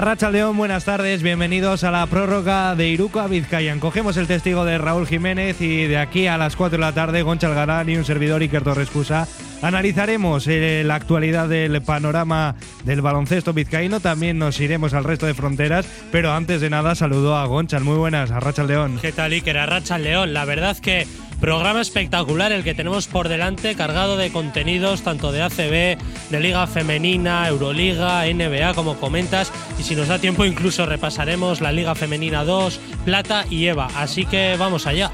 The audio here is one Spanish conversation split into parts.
Arracha León, buenas tardes, bienvenidos a la prórroga de Iruko a Vizcayan. Cogemos el testigo de Raúl Jiménez y de aquí a las 4 de la tarde, Goncha Algarán y un servidor Iker Torres Cusa analizaremos eh, la actualidad del panorama del baloncesto vizcaíno. También nos iremos al resto de fronteras, pero antes de nada saludo a Gonchal. Muy buenas, Arracha León. ¿Qué tal, Iker? Arracha León. La verdad que Programa espectacular el que tenemos por delante, cargado de contenidos tanto de ACB, de Liga Femenina, Euroliga, NBA, como comentas. Y si nos da tiempo, incluso repasaremos la Liga Femenina 2, Plata y Eva. Así que vamos allá.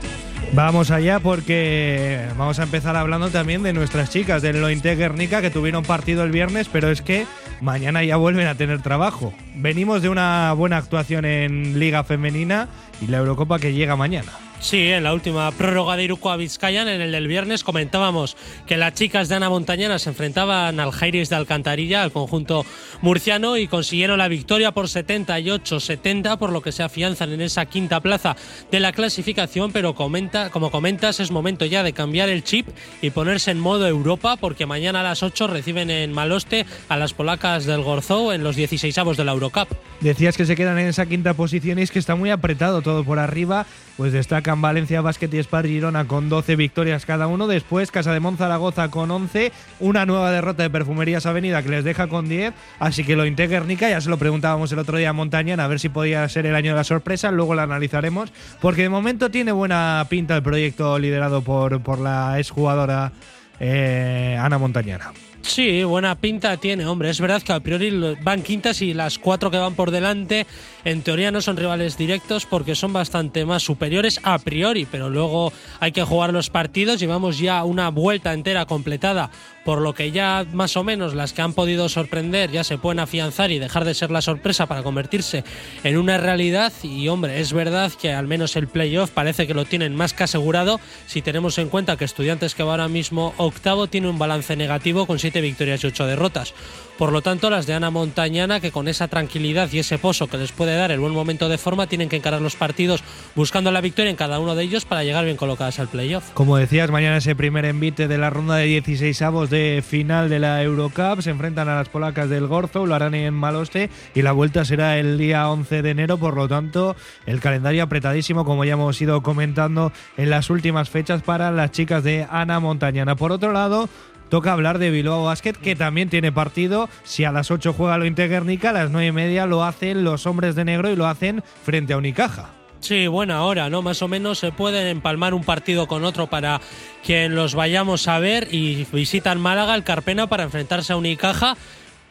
Vamos allá porque vamos a empezar hablando también de nuestras chicas del Lointe Guernica que tuvieron partido el viernes, pero es que mañana ya vuelven a tener trabajo. Venimos de una buena actuación en Liga Femenina y la Eurocopa que llega mañana. Sí, en la última prórroga de Iruko a Vizcayan, en el del viernes, comentábamos que las chicas de Ana Montañana se enfrentaban al Jairis de Alcantarilla, al conjunto murciano, y consiguieron la victoria por 78-70, por lo que se afianzan en esa quinta plaza de la clasificación. Pero comenta, como comentas, es momento ya de cambiar el chip y ponerse en modo Europa, porque mañana a las 8 reciben en Maloste a las polacas del Gorzó en los 16avos de la Eurocup. Decías que se quedan en esa quinta posición y es que está muy apretado todo por arriba, pues destacan Valencia Basket y Spar Girona con 12 victorias cada uno, después Casa de Zaragoza con 11, una nueva derrota de Perfumerías Avenida que les deja con 10, así que lo Interguernica, ya se lo preguntábamos el otro día a Montañana a ver si podía ser el año de la sorpresa, luego lo analizaremos, porque de momento tiene buena pinta el proyecto liderado por, por la exjugadora eh, Ana Montañana. Sí, buena pinta tiene, hombre. Es verdad que a priori van quintas y las cuatro que van por delante en teoría no son rivales directos porque son bastante más superiores a priori, pero luego hay que jugar los partidos. Llevamos ya una vuelta entera completada, por lo que ya más o menos las que han podido sorprender ya se pueden afianzar y dejar de ser la sorpresa para convertirse en una realidad. Y hombre, es verdad que al menos el playoff parece que lo tienen más que asegurado si tenemos en cuenta que Estudiantes que va ahora mismo octavo tiene un balance negativo con siete victorias y ocho derrotas. Por lo tanto, las de Ana Montañana, que con esa tranquilidad y ese pozo que les puede dar el buen momento de forma, tienen que encarar los partidos buscando la victoria en cada uno de ellos para llegar bien colocadas al playoff. Como decías, mañana ese primer envite de la ronda de 16 avos final de la Eurocup. Se enfrentan a las polacas del Gorzo, lo harán en Maloste y la vuelta será el día 11 de enero. Por lo tanto, el calendario apretadísimo, como ya hemos ido comentando en las últimas fechas para las chicas de Ana Montañana. Por otro lado, toca hablar de Bilbao Basket, que también tiene partido. Si a las 8 juega lo Interguernica, a las 9 y media lo hacen los hombres de negro y lo hacen frente a Unicaja. Sí, buena hora, ¿no? Más o menos se pueden empalmar un partido con otro para quien los vayamos a ver y visitan Málaga, el Carpena, para enfrentarse a Unicaja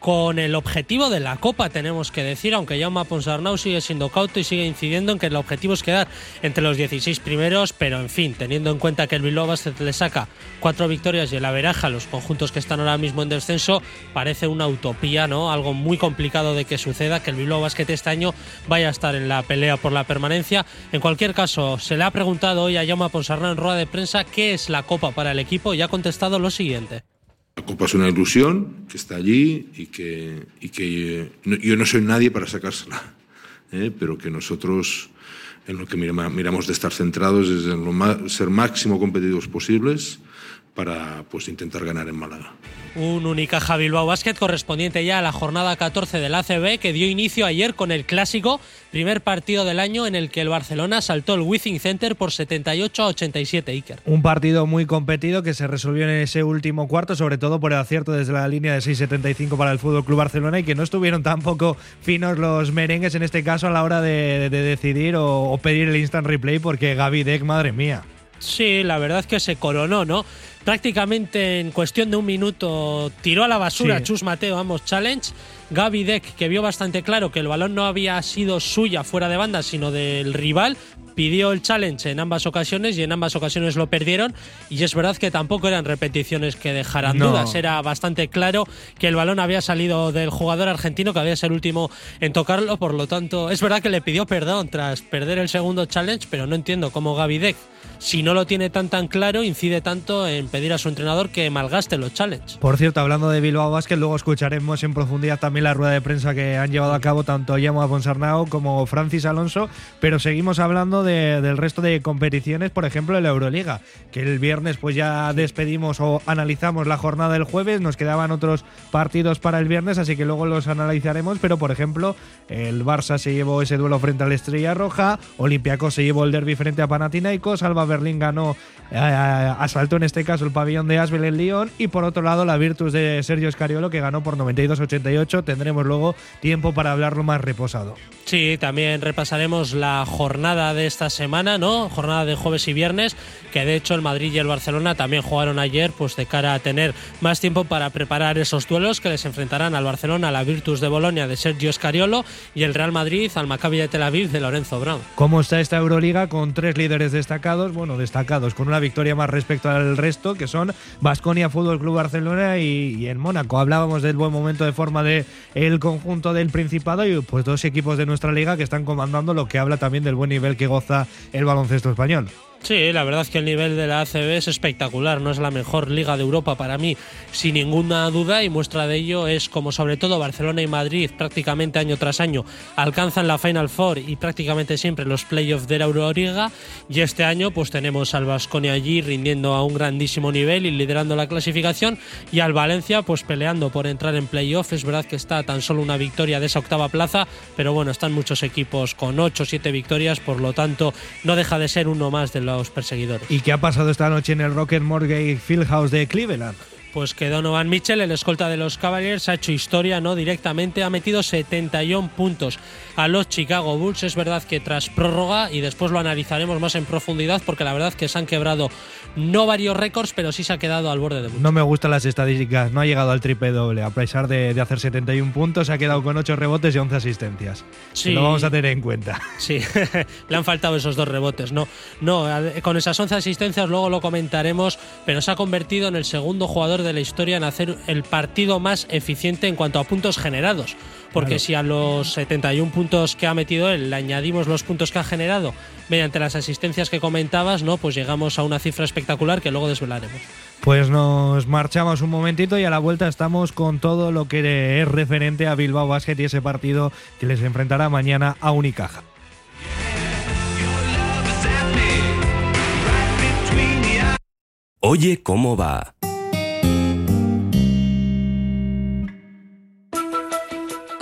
con el objetivo de la Copa, tenemos que decir, aunque Jaume Ponsarnau sigue siendo cauto y sigue incidiendo en que el objetivo es quedar entre los 16 primeros, pero en fin, teniendo en cuenta que el Bilbao Basket le saca cuatro victorias y el averaja los conjuntos que están ahora mismo en descenso, parece una utopía, ¿no? Algo muy complicado de que suceda, que el Bilbao Basket este año vaya a estar en la pelea por la permanencia. En cualquier caso, se le ha preguntado hoy a Jaume Ponsarnau en rueda de prensa qué es la Copa para el equipo y ha contestado lo siguiente. La Copa es una ilusión que está allí y que, y que yo no soy nadie para sacársela, ¿eh? pero que nosotros en lo que miramos de estar centrados es en lo ser máximo competitivos posibles para pues, intentar ganar en Málaga. Un Unicaja Bilbao Basket correspondiente ya a la jornada 14 del ACB que dio inicio ayer con el clásico, primer partido del año en el que el Barcelona saltó el Wizzing Center por 78 a 87 Iker. Un partido muy competido que se resolvió en ese último cuarto, sobre todo por el acierto desde la línea de 6.75 para el Fútbol Club Barcelona y que no estuvieron tampoco finos los merengues en este caso a la hora de, decidir o, o, pedir el instant replay porque Gaby Deck, madre mía. Sí, la verdad es que se coronó, ¿no? Prácticamente en cuestión de un minuto tiró a la basura Chus Mateo ambos challenge. Gaby Deck, que vio bastante claro que el balón no había sido suya fuera de banda, sino del rival, pidió el challenge en ambas ocasiones y en ambas ocasiones lo perdieron. Y es verdad que tampoco eran repeticiones que dejaran dudas. Era bastante claro que el balón había salido del jugador argentino, que había sido el último en tocarlo. Por lo tanto, es verdad que le pidió perdón tras perder el segundo challenge, pero no entiendo cómo Gaby Deck, si no lo tiene tan tan claro, incide tanto en pedir a su entrenador que malgaste los challenges. Por cierto, hablando de Bilbao Basket, luego escucharemos en profundidad también la rueda de prensa que han llevado a cabo tanto Yamo Ponsarnau como Francis Alonso, pero seguimos hablando del resto de competiciones, por ejemplo, en la Euroliga, que el viernes pues ya despedimos o analizamos la jornada del jueves, nos quedaban otros partidos para el viernes, así que luego los analizaremos, pero por ejemplo, el Barça se llevó ese duelo frente a la Estrella Roja, Olympiacos se llevó el derby frente a Panathinaikos, Alba Berlín ganó, eh, asaltó en este caso el pabellón de Asbel en Lyon y por otro lado la Virtus de Sergio Escariolo que ganó por 92-88, tendremos luego tiempo para hablarlo más reposado. Sí, también repasaremos la jornada de esta semana, ¿no? Jornada de jueves y viernes, que de hecho el Madrid y el Barcelona también jugaron ayer, pues de cara a tener más tiempo para preparar esos duelos que les enfrentarán al Barcelona, a la Virtus de Bolonia de Sergio Scariolo y el Real Madrid al Maccabi de Tel Aviv de Lorenzo Brown. ¿Cómo está esta Euroliga con tres líderes destacados? Bueno, destacados, con una victoria más respecto al resto, que son Basconia Fútbol Club Barcelona y, y, en Mónaco. Hablábamos del buen momento de forma de el conjunto del Principado y pues dos equipos de nuestra liga que están comandando lo que habla también del buen nivel que goza el baloncesto español. Sí, la verdad es que el nivel de la ACB es espectacular, no es la mejor liga de Europa para mí, sin ninguna duda, y muestra de ello es como sobre todo Barcelona y Madrid prácticamente año tras año alcanzan la Final Four y prácticamente siempre los playoffs de la Euroliga, y este año pues tenemos al Vasconia allí rindiendo a un grandísimo nivel y liderando la clasificación, y al Valencia pues peleando por entrar en playoff, es verdad que está tan solo una victoria de esa octava plaza, pero bueno, están muchos equipos con 8 o 7 victorias, por lo tanto no deja de ser uno más de ¿Y qué ha pasado esta noche en el Rocket Mortgage Fieldhouse de Cleveland? Pues que Donovan Mitchell, el escolta de los Cavaliers, ha hecho historia, ¿no? Directamente ha metido 71 puntos a los Chicago Bulls. Es verdad que tras prórroga, y después lo analizaremos más en profundidad, porque la verdad que se han quebrado no varios récords, pero sí se ha quedado al borde de mucho. No me gustan las estadísticas, no ha llegado al triple doble. A pesar de, hacer 71 puntos, se ha quedado con 8 rebotes y 11 asistencias. Sí. Lo vamos a tener en cuenta. Sí, le han faltado esos dos rebotes. No, no, con esas 11 asistencias luego lo comentaremos, pero se ha convertido en el segundo jugador de la historia en hacer el partido más eficiente en cuanto a puntos generados. Porque si a los 71 puntos que ha metido él le añadimos los puntos que ha generado mediante las asistencias que comentabas, ¿no? Pues llegamos a una cifra espectacular que luego desvelaremos. Pues nos marchamos un momentito y a la vuelta estamos con todo lo que es referente a Bilbao Basket y ese partido que les enfrentará mañana a Unicaja. Oye, ¿cómo va?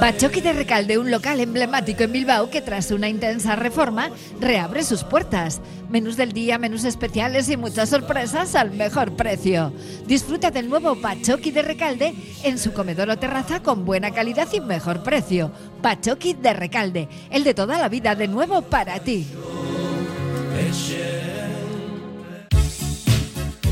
Bachoqui de Recalde, un local emblemático en Bilbao que tras una intensa reforma reabre sus puertas. Menús del día, menús especiales y muchas sorpresas al mejor precio. Disfruta del nuevo Bachoqui de Recalde en su comedor o terraza con buena calidad y mejor precio. Bachoqui de Recalde, el de toda la vida de nuevo para ti.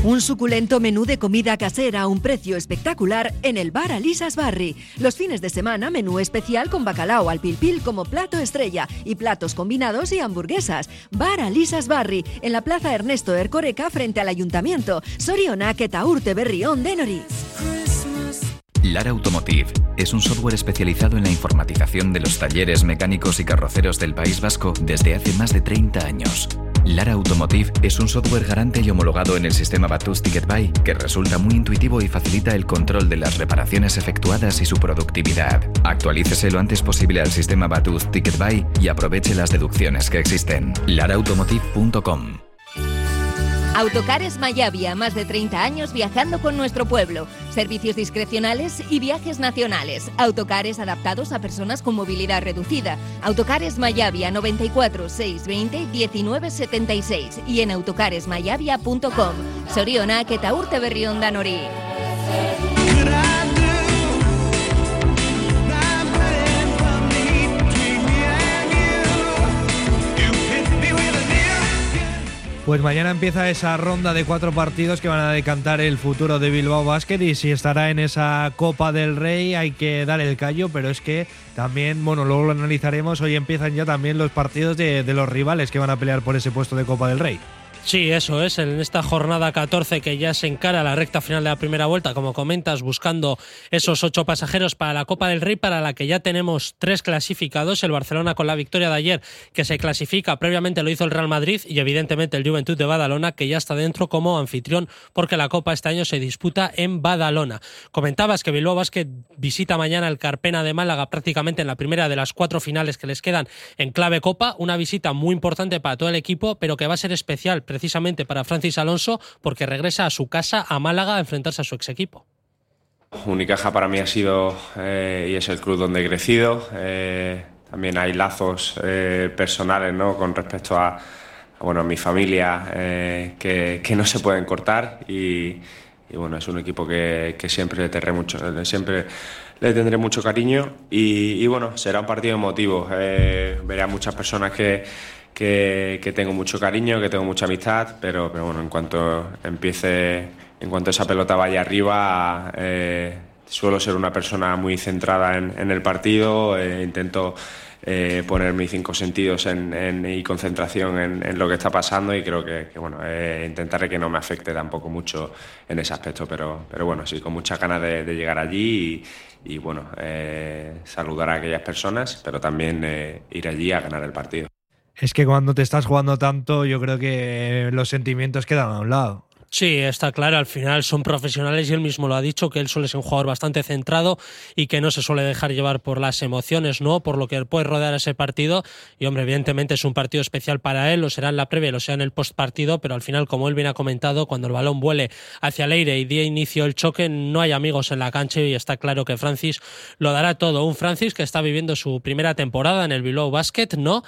Un suculento menú de comida casera a un precio espectacular en el bar Alisas Barri. Los fines de semana, menú especial con bacalao al pilpil como plato estrella y platos combinados y hamburguesas. Bar Alisas Barri, en la plaza Ernesto Ercoreca frente al ayuntamiento. Soriona, Urte Berrión de Noriz. Lara Automotive es un software especializado en la informatización de los talleres mecánicos y carroceros del País Vasco desde hace más de 30 años. Lara Automotive es un software garante y homologado en el sistema Batus Ticket Buy que resulta muy intuitivo y facilita el control de las reparaciones efectuadas y su productividad. Actualícese lo antes posible al sistema Batus Ticket Buy y aproveche las deducciones que existen. laraautomotive.com Autocares Mayavia, más de 30 años viajando con nuestro pueblo. Servicios discrecionales y viajes nacionales. Autocares adaptados a personas con movilidad reducida. Autocares Mayavia 94 620 1976 y en autocaresmayavia.com. Soriona, Ketaurte Berrión Danori. Pues mañana empieza esa ronda de cuatro partidos que van a decantar el futuro de Bilbao Basket y si estará en esa Copa del Rey hay que dar el callo, pero es que también, bueno, luego lo analizaremos, hoy empiezan ya también los partidos de, de los rivales que van a pelear por ese puesto de Copa del Rey. Sí, eso es. En esta jornada 14 que ya se encara la recta final de la primera vuelta, como comentas, buscando esos ocho pasajeros para la Copa del Rey, para la que ya tenemos tres clasificados. El Barcelona con la victoria de ayer, que se clasifica. Previamente lo hizo el Real Madrid y evidentemente el Juventud de Badalona, que ya está dentro como anfitrión, porque la Copa este año se disputa en Badalona. Comentabas que Bilbao Basket visita mañana el Carpena de Málaga, prácticamente en la primera de las cuatro finales que les quedan en clave Copa. Una visita muy importante para todo el equipo, pero que va a ser especial precisamente para Francis Alonso porque regresa a su casa, a Málaga, a enfrentarse a su ex equipo. Unicaja para mí ha sido eh, y es el club donde he crecido. Eh, también hay lazos eh, personales ¿no? con respecto a, bueno, mi familia que, que, no se pueden cortar y, y bueno, es un equipo que, que, siempre le mucho, siempre le tendré mucho cariño y, y bueno, será un partido emotivo. veré a muchas personas que que, tengo mucho cariño, que tengo mucha amistad, pero, pero bueno, en cuanto empiece, en cuanto esa pelota vaya arriba, eh, suelo ser una persona muy centrada en, el partido, eh, intento eh, poner mis cinco sentidos en, y concentración en, lo que está pasando y creo que, bueno, intentaré que no me afecte tampoco mucho en ese aspecto, pero, pero bueno, sí, con muchas ganas de, llegar allí y, y bueno, saludar a aquellas personas, pero también ir allí a ganar el partido. Es que cuando te estás jugando tanto, yo creo que los sentimientos quedan a un lado. Sí, está claro, al final son profesionales y él mismo lo ha dicho, que él suele ser un jugador bastante centrado y que no se suele dejar llevar por las emociones, ¿no? Por lo que puede rodear ese partido. Y hombre, evidentemente es un partido especial para él, lo será en la previa, lo sea en el post partido, pero al final, como él bien ha comentado, cuando el balón vuele hacia el aire y día inicio el choque, no hay amigos en la cancha y está claro que Francis lo dará todo. Un Francis que está viviendo su primera temporada en el Bilbao Basket, ¿no?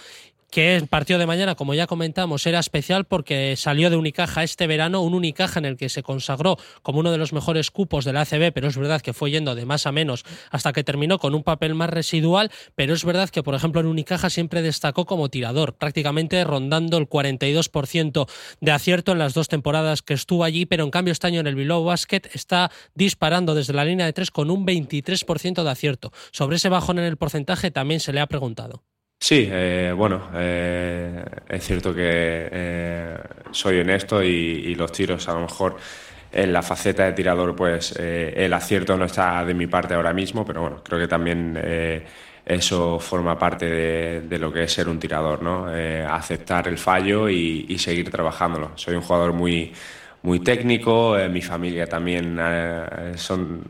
Que el partido de mañana, como ya comentamos, era especial porque salió de Unicaja este verano, un Unicaja en el que se consagró como uno de los mejores cupos de la ACB, pero es verdad que fue yendo de más a menos hasta que terminó con un papel más residual, pero es verdad que, por ejemplo, en Unicaja siempre destacó como tirador, prácticamente rondando el 42% de acierto en las dos temporadas que estuvo allí, pero en cambio este año en el Bilbao Basket está disparando desde la línea de tres con un 23% de acierto. Sobre ese bajón en el porcentaje también se le ha preguntado. Sí, eh, bueno, eh, es cierto que eh, soy honesto y, los tiros a lo mejor en la faceta de tirador pues el acierto no está de mi parte ahora mismo, pero bueno, creo que también eso forma parte de, lo que es ser un tirador, ¿no? aceptar el fallo y, y, seguir trabajándolo. Soy un jugador muy muy técnico, mi familia también son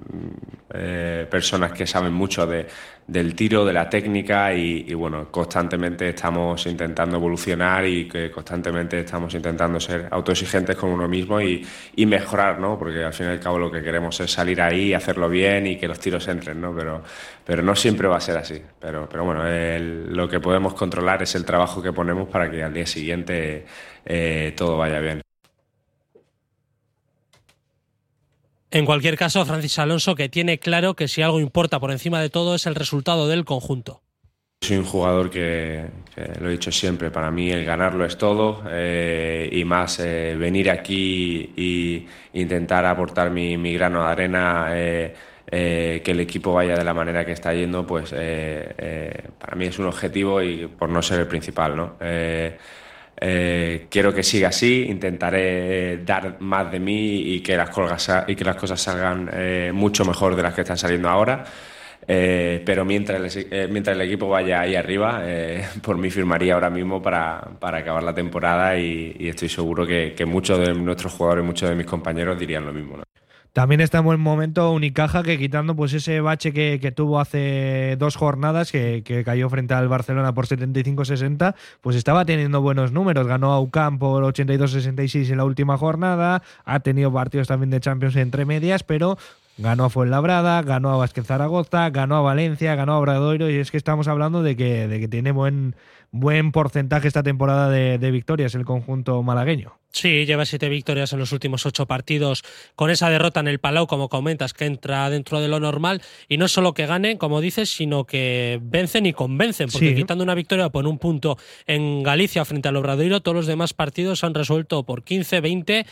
personas que saben mucho de, del tiro, de la técnica y, bueno, constantemente estamos intentando evolucionar y que constantemente estamos intentando ser autoexigentes con uno mismo y, mejorar, ¿no? Porque al fin y al cabo lo que queremos es salir ahí, hacerlo bien y que los tiros entren, ¿no? Pero, pero no siempre va a ser así. Pero, pero bueno, lo que podemos controlar es el trabajo que ponemos para que al día siguiente eh, todo vaya bien. En cualquier caso, Francis Alonso, que tiene claro que si algo importa por encima de todo es el resultado del conjunto. Soy un jugador que, lo he dicho siempre, para mí el ganarlo es todo eh, y más eh, venir aquí e intentar aportar mi, grano de arena, eh, que el equipo vaya de la manera que está yendo, pues para mí es un objetivo y por no ser el principal. ¿no? Eh, quiero que siga así, intentaré dar más de mí y que las, colgas, y que las cosas salgan eh, mucho mejor de las que están saliendo ahora. Eh, pero mientras el, mientras el equipo vaya ahí arriba, por mí firmaría ahora mismo para, para acabar la temporada y, estoy seguro que, que, muchos de nuestros jugadores, muchos de mis compañeros dirían lo mismo. También está en buen momento Unicaja que quitando pues ese bache que, tuvo hace dos jornadas que, cayó frente al Barcelona por 75-60, pues estaba teniendo buenos números. Ganó a UCAM por 82-66 en la última jornada, ha tenido partidos también de Champions entre medias, pero ganó a Fuenlabrada, ganó a Vázquez Zaragoza, ganó a Valencia, ganó a Obradoiro y es que estamos hablando de que, de que tiene buen, buen porcentaje esta temporada de, de victorias el conjunto malagueño. Sí, lleva siete victorias en los últimos ocho partidos con esa derrota en el Palau, como comentas, que entra dentro de lo normal. Y no solo que ganen, como dices, sino que vencen y convencen, porque quitando una victoria por un punto en Galicia frente al Obradoiro, todos los demás partidos han resuelto por 15, 20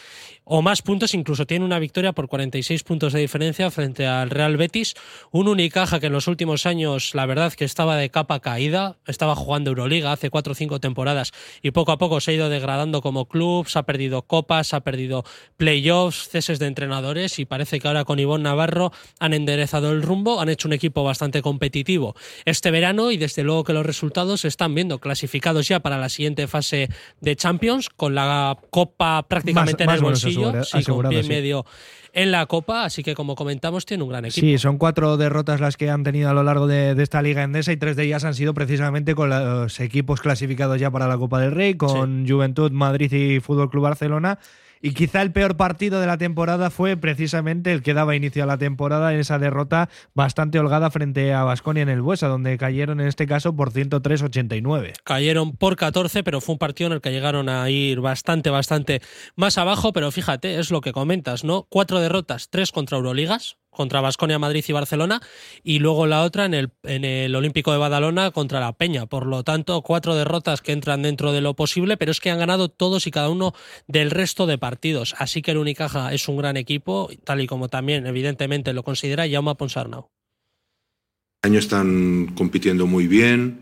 o más puntos. Incluso tiene una victoria por 46 puntos de diferencia frente al Real Betis. Un Unicaja que en los últimos años, la verdad, que estaba de capa caída, estaba jugando Euroliga hace cuatro o cinco temporadas y poco a poco se ha ido degradando como club, se ha perdido copas, ha perdido playoffs, ceses de entrenadores y parece que ahora con Ivonne Navarro han enderezado el rumbo, han hecho un equipo bastante competitivo este verano y desde luego que los resultados se están viendo clasificados ya para la siguiente fase de Champions con la copa prácticamente en el bolsillo, con pie medio en la Copa, así que como comentamos tiene un gran equipo. Sí, son cuatro derrotas las que han tenido a lo largo de, esta liga endesa y tres de ellas han sido precisamente con los equipos clasificados ya para la Copa del Rey, con Juventud, Madrid y Fútbol Club Barcelona. Y quizá el peor partido de la temporada fue precisamente el que daba inicio a la temporada en esa derrota bastante holgada frente a Basconia en el Buesa, donde cayeron en este caso por 103-89. Cayeron por 14, pero fue un partido en el que llegaron a ir bastante, bastante más abajo. Pero fíjate, es lo que comentas, ¿no? Cuatro derrotas, tres contra Euroligas, contra Basconia, Madrid y Barcelona, y luego la otra en el, en el Olímpico de Badalona contra la Peña. Por lo tanto, cuatro derrotas que entran dentro de lo posible, pero es que han ganado todos y cada uno del resto de partidos. Así que el Unicaja es un gran equipo, tal y como también evidentemente lo considera Jaume Ponsarnau. Año están compitiendo muy bien.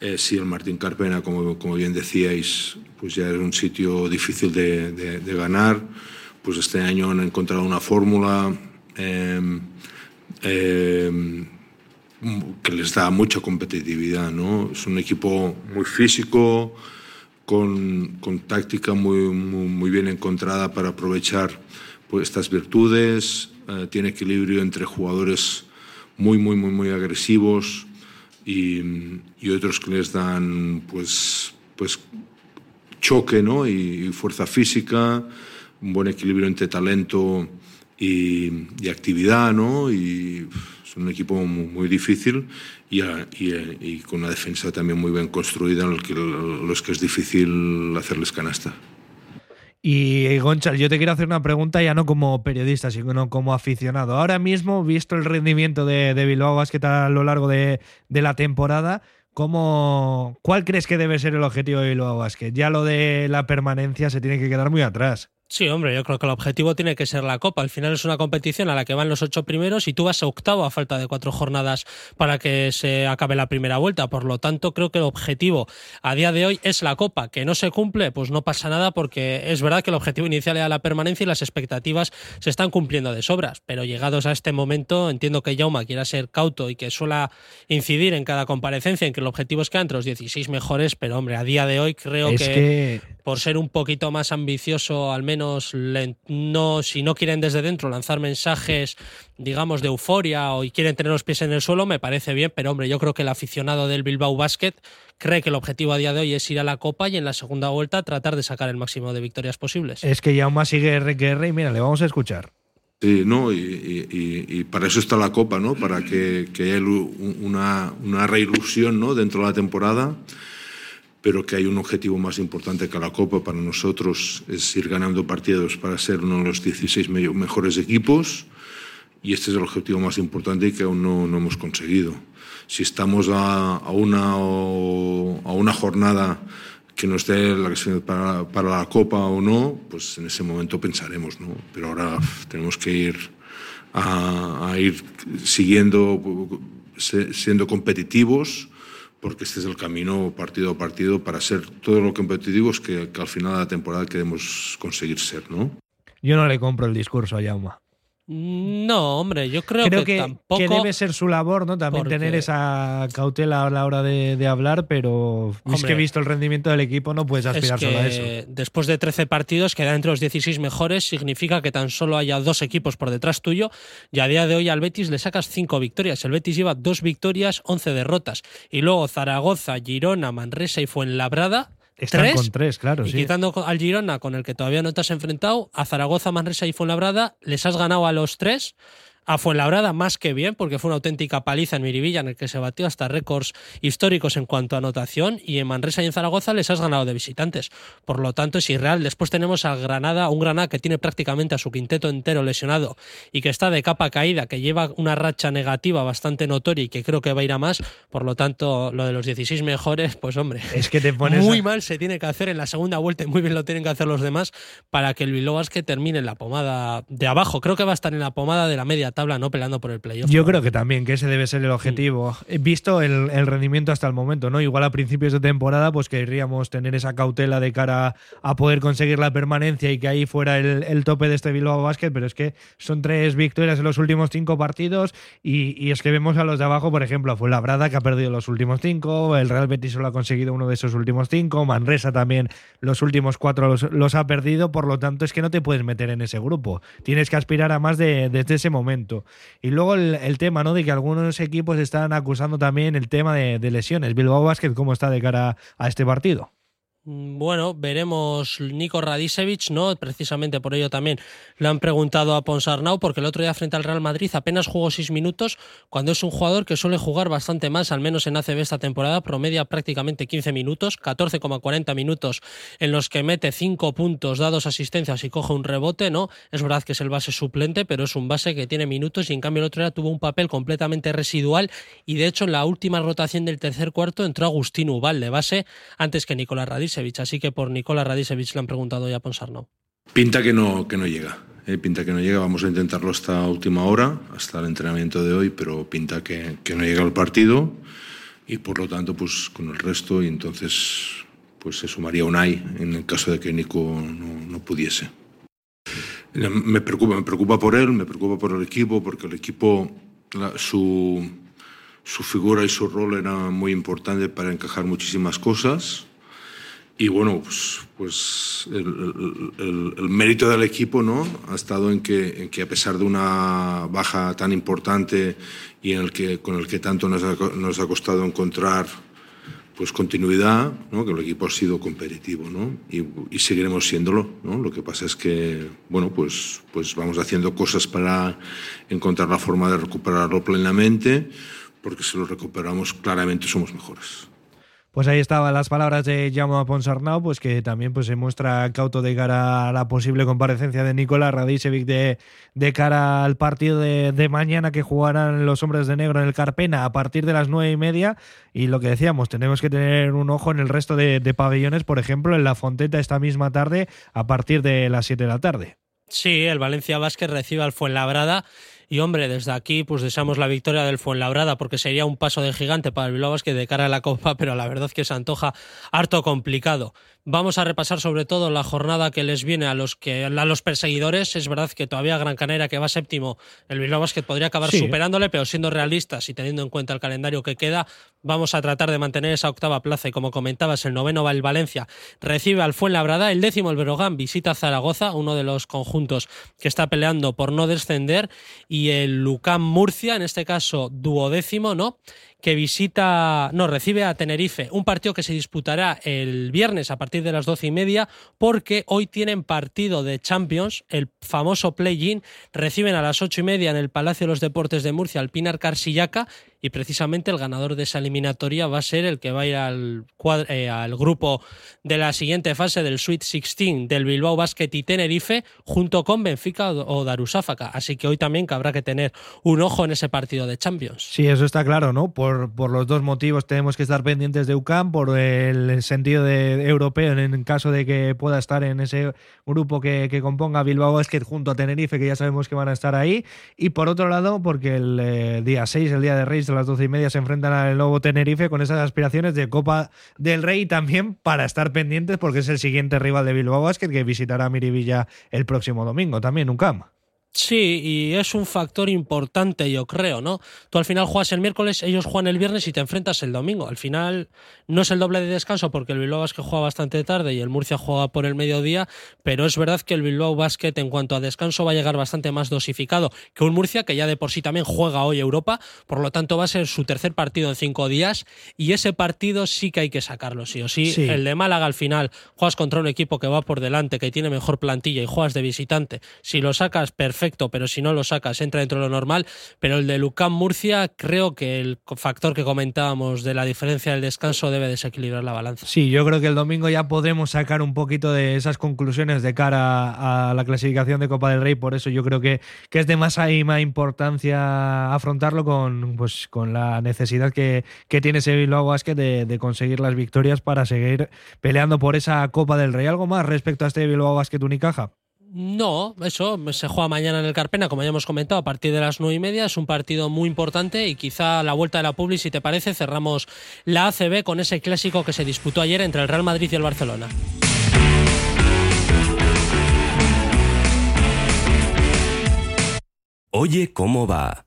Eh, sí, el Martín Carpena, como, como, bien decíais, pues ya es un sitio difícil de, de ganar. Pues este año han encontrado una fórmula, Em, em, que les da mucha competitividad. ¿no? Es un equipo muy físico, con, con táctica muy, muy, bien encontrada para aprovechar pues, estas virtudes. Eh, tiene equilibrio entre jugadores muy, muy, muy, muy agresivos y, y, otros que les dan pues, pues choque ¿no? y, y fuerza física, un buen equilibrio entre talento y, actividad, ¿no? Y es un equipo muy, difícil y, y, con una defensa también muy bien construida en que, los que es difícil hacerles canasta. Y Gonchal, yo te quiero hacer una pregunta ya no como periodista, sino como aficionado. Ahora mismo, visto el rendimiento de, de Bilbao Basket a lo largo de, de la temporada, ¿cómo, ¿cuál crees que debe ser el objetivo de Bilbao Basket? Ya lo de la permanencia se tiene que quedar muy atrás. Sí, hombre, yo creo que el objetivo tiene que ser la Copa. Al final es una competición a la que van los ocho primeros y tú vas a octavo a falta de cuatro jornadas para que se acabe la primera vuelta. Por lo tanto, creo que el objetivo a día de hoy es la Copa. Que no se cumple, pues no pasa nada porque es verdad que el objetivo inicial era la permanencia y las expectativas se están cumpliendo de sobras. Pero llegados a este momento, entiendo que Jauma quiera ser cauto y que suela incidir en cada comparecencia en que el objetivo es que entre los 16 mejores. Pero hombre, a día de hoy creo que por ser un poquito más ambicioso, al menos no, si no quieren desde dentro lanzar mensajes, digamos, de euforia o quieren tener los pies en el suelo, me parece bien, pero hombre, yo creo que el aficionado del Bilbao Basket cree que el objetivo a día de hoy es ir a la Copa y en la segunda vuelta tratar de sacar el máximo de victorias posibles. Es que ya más sigue RQR y mira, le vamos a escuchar. Sí, no, y, para eso está la Copa, ¿no? Para que, que haya una, una reilusión ¿no? dentro de la temporada pero que hay un objetivo más importante que la Copa para nosotros, es ir ganando partidos para ser uno de los 16 mejores equipos y este es el objetivo más importante que aún no, no hemos conseguido. Si estamos a, a una, a una jornada que nos dé la para, para la Copa o no, pues en ese momento pensaremos, ¿no? Pero ahora tenemos que ir a, a ir siguiendo, siendo competitivos, porque este es el camino partido a partido para ser todo lo competitivos que, al final de la temporada queremos conseguir ser, ¿no? Yo no le compro el discurso a Yauma. No, hombre, yo creo, creo que, tampoco. Que debe ser su labor, ¿no? También tener esa cautela a la hora de, hablar, pero es que he visto el rendimiento del equipo, no puedes aspirar solo a eso. Después de 13 partidos, quedar entre los 16 mejores significa que tan solo haya dos equipos por detrás tuyo. Y a día de hoy al Betis le sacas cinco victorias. El Betis lleva dos victorias, 11 derrotas. Y luego Zaragoza, Girona, Manresa y Fuenlabrada están con tres, claro. Y quitando al Girona, con el que todavía no te has enfrentado, a Zaragoza, Manresa y Fuenlabrada, les has ganado a los tres a Fuenlabrada más que bien, porque fue una auténtica paliza en Miribilla, en el que se batió hasta récords históricos en cuanto a anotación, y en Manresa y en Zaragoza les has ganado de visitantes. Por lo tanto, es irreal. Después tenemos a Granada, un Granada que tiene prácticamente a su quinteto entero lesionado y que está de capa caída, que lleva una racha negativa bastante notoria y que creo que va a ir a más. Por lo tanto, lo de los 16 mejores, pues hombre, es que te pones muy mal se tiene que hacer en la segunda vuelta y muy bien lo tienen que hacer los demás para que el Bilbao que termine en la pomada de abajo. Creo que va a estar en la pomada de la media tabla, no peleando por el playoff. Yo creo que también, que ese debe ser el objetivo. He Visto el, el rendimiento hasta el momento, ¿no? Igual a principios de temporada, pues querríamos tener esa cautela de cara a poder conseguir la permanencia y que ahí fuera el, el tope de este Bilbao Basket, pero es que son tres victorias en los últimos cinco partidos y, y es que vemos a los de abajo, por ejemplo, a Fuenlabrada que ha perdido los últimos cinco, el Real Betis solo ha conseguido uno de esos últimos cinco, Manresa también los últimos cuatro los, los ha perdido, por lo tanto es que no te puedes meter en ese grupo. Tienes que aspirar a más de, desde ese momento. Y luego el, el tema, ¿no? De que algunos equipos están acusando también el tema de, de lesiones. Bilbao Basket, ¿cómo está de cara a este partido? Mm, Bueno, veremos Nico Radicevic, ¿no? Precisamente por ello también le han preguntado a Ponsarnau, porque el otro día frente al Real Madrid apenas jugó seis minutos, cuando es un jugador que suele jugar bastante más, al menos en ACB esta temporada, promedia prácticamente 15 minutos, 14,40 minutos en los que mete 5 puntos, dados asistencias y coge un rebote, ¿no? Es verdad que es el base suplente, pero es un base que tiene minutos y en cambio el otro día tuvo un papel completamente residual y de hecho en la última rotación del tercer cuarto entró Agustín Ubal de base antes que Nicolás Así que por Nicolás Radisevich le han preguntado ya a Ponsarnau. Pinta que no, que no llega. eh, pinta que no llega. Vamos a intentarlo hasta última hora, hasta el entrenamiento de hoy, pero pinta que, que no llega al partido y por lo tanto, pues con el resto, y entonces pues se sumaría un AI en el caso de que Nico no, no pudiese. Me preocupa, me preocupa por él, me preocupa por el equipo, porque el equipo, la- su, su figura y su rol era muy importante para encajar muchísimas cosas. Y bueno, pues, pues el, mérito del equipo ¿no? ha estado en que, en que a pesar de una baja tan importante y en el que, con el que tanto nos ha, nos ha costado encontrar pues continuidad, ¿no? que el equipo ha sido competitivo ¿no? y, y seguiremos siéndolo. ¿no? Lo que pasa es que bueno, pues, pues vamos haciendo cosas para encontrar la forma de recuperarlo plenamente, porque si lo recuperamos claramente somos mejores. Pues ahí estaban las palabras de Jaume Ponsarnau, pues que también pues, se muestra cauto de cara a la posible comparecencia de Nicolás Radicevic de, cara al partido de, de mañana que jugarán los hombres de negro en el Carpena a partir de las nueve y media. Y lo que decíamos, tenemos que tener un ojo en el resto de, de pabellones, por ejemplo, en la Fonteta esta misma tarde a partir de las siete de la tarde. Sí, el Valencia Vázquez recibe al Fuenlabrada. Y hombre, desde aquí pues deseamos la victoria del Fuenlabrada porque sería un paso de gigante para el Bilbao Basket de cara a la Copa, pero la verdad que se antoja harto complicado. Vamos a repasar sobre todo la jornada que les viene a los que a los perseguidores. Es verdad que todavía Gran Canaria que va séptimo, el Bilbao Basket podría acabar Sí. superándole, pero siendo realistas y teniendo en cuenta el calendario que queda, vamos a tratar de mantener esa octava plaza y como comentabas, el noveno va el Valencia, recibe al Fuenlabrada, el décimo el Berogán visita Zaragoza, uno de los conjuntos que está peleando por no descender y el Lucam Murcia, en este caso duodécimo, ¿no? Que visita, no, recibe a Tenerife, un partido que se disputará el viernes a partir de las doce y media, porque hoy tienen partido de Champions, el famoso play-in, reciben a las ocho y media en el Palacio de los Deportes de Murcia al Pinar Carsillaca, y precisamente el ganador de esa eliminatoria va a ser el que va a ir al, eh, al grupo de la siguiente fase del Sweet 16 del Bilbao Basket y Tenerife, junto con Benfica o Darussáfaca. Así que hoy también habrá que tener un ojo en ese partido de Champions. Sí, eso está claro, ¿no? Por, por los dos motivos tenemos que estar pendientes de UCAM, por el sentido de europeo en caso de que pueda estar en ese grupo que, que componga Bilbao Basket junto a Tenerife, que ya sabemos que van a estar ahí, y por otro lado, porque el eh, día 6, el día de Reyes, las 12 y media, se enfrentan al nuevo Tenerife con esas aspiraciones de Copa del Rey y también para estar pendientes porque es el siguiente rival de Bilbao Basket que visitará Miribilla el próximo domingo, también UCAM. Sí, y es un factor importante, yo creo, ¿no? Tú al final juegas el miércoles, ellos juegan el viernes y te enfrentas el domingo. Al final no es el doble de descanso porque el Bilbao Basket juega bastante tarde y el Murcia juega por el mediodía, pero es verdad que el Bilbao Basket en cuanto a descanso va a llegar bastante más dosificado que un Murcia que ya de por sí también juega hoy Europa, por lo tanto va a ser su tercer partido en cinco días y ese partido sí que hay que sacarlo, sí o sí. Sí. El de Málaga al final juegas contra un equipo que va por delante, que tiene mejor plantilla y juegas de visitante. Si lo sacas, perfecto, pero si no lo sacas, entra dentro de lo normal. Pero el de Lucam Murcia, creo que el factor que comentábamos de la diferencia del descanso debe desequilibrar la balanza. Sí, yo creo que el domingo ya podemos sacar un poquito de esas conclusiones de cara a la clasificación de Copa del Rey, por eso yo creo que, que es de más más importancia afrontarlo con, pues, con la necesidad que, que tiene ese Bilbao Basket de, de conseguir las victorias para seguir peleando por esa Copa del Rey. ¿Algo más respecto a este Bilbao Basket Unicaja? No, eso se juega mañana en el Carpena, como ya hemos comentado, a partir de las nueve y media. Es un partido muy importante y quizá la vuelta de la Publi, si te parece, cerramos la ACB con ese clásico que se disputó ayer entre el Real Madrid y el Barcelona. Oye, ¿cómo va?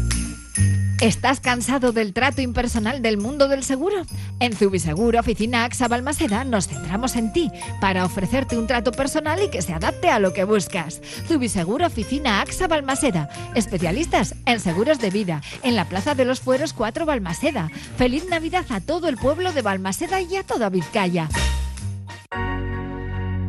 ¿Estás cansado del trato impersonal del mundo del seguro? En Zubiseguro Oficina AXA Balmaseda nos centramos en ti para ofrecerte un trato personal y que se adapte a lo que buscas. Zubiseguro Oficina AXA Balmaseda, especialistas en seguros de vida, en la Plaza de los Fueros 4 Balmaseda. Feliz Navidad a todo el pueblo de Balmaseda y a toda Vizcaya.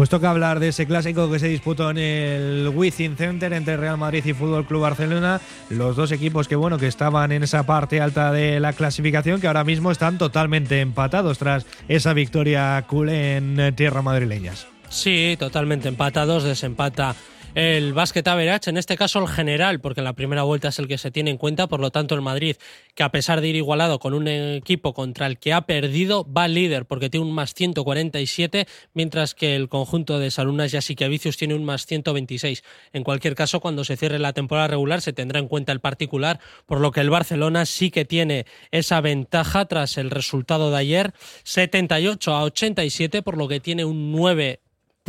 Pues toca hablar de ese clásico que se disputó en el Wizzing Center entre Real Madrid y Fútbol Club Barcelona. Los dos equipos que bueno que estaban en esa parte alta de la clasificación que ahora mismo están totalmente empatados tras esa victoria culé en tierra madrileñas. Sí, totalmente empatados, desempata el básquet average, en este caso el general, porque la primera vuelta es el que se tiene en cuenta, por lo tanto el Madrid, que a pesar de ir igualado con un equipo contra el que ha perdido, va líder, porque tiene un más 147, mientras que el conjunto de Salunas y Asiquevicius tiene un más 126. En cualquier caso, cuando se cierre la temporada regular se tendrá en cuenta el particular, por lo que el Barcelona sí que tiene esa ventaja tras el resultado de ayer, 78 a 87, por lo que tiene un 9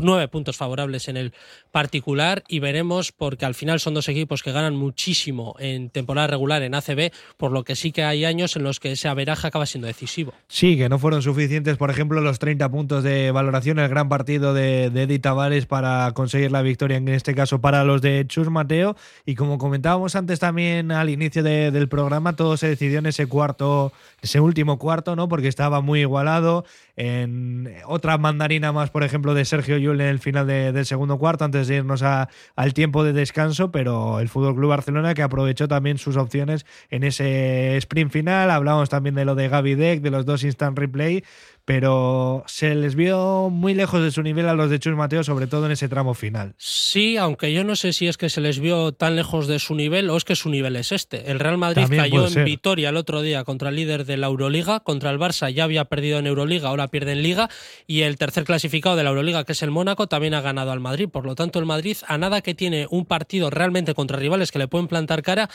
nueve puntos favorables en el particular y veremos porque al final son dos equipos que ganan muchísimo en temporada regular en ACB, por lo que sí que hay años en los que ese averaje acaba siendo decisivo. Sí, que no fueron suficientes, por ejemplo, los 30 puntos de valoración, el gran partido de, de Eddie Tavares para conseguir la victoria, en este caso para los de Chus Mateo. Y como comentábamos antes también al inicio del programa, todo se decidió en ese cuarto, ese último cuarto, ¿no? Porque estaba muy igualado. En otra mandarina más, por ejemplo, de Sergio Yul en el final del segundo cuarto, antes de irnos al tiempo de descanso, pero el Fútbol Club Barcelona que aprovechó también sus opciones en ese sprint final. Hablamos también de lo de Gaby Deck, de los dos instant replay, pero se les vio muy lejos de su nivel a los de Chus Mateo, sobre todo en ese tramo final. Sí, aunque yo no sé si es que se les vio tan lejos de su nivel o es que su nivel es este. El Real Madrid cayó en Vitoria el otro día contra el líder de la Euroliga, contra el Barça ya había perdido en Euroliga, ahora pierde en Liga, y el tercer clasificado de la Euroliga, que es el Mónaco, también ha ganado al Madrid. Por lo tanto, el Madrid, a nada que tiene un partido realmente contra rivales que le pueden plantar cara,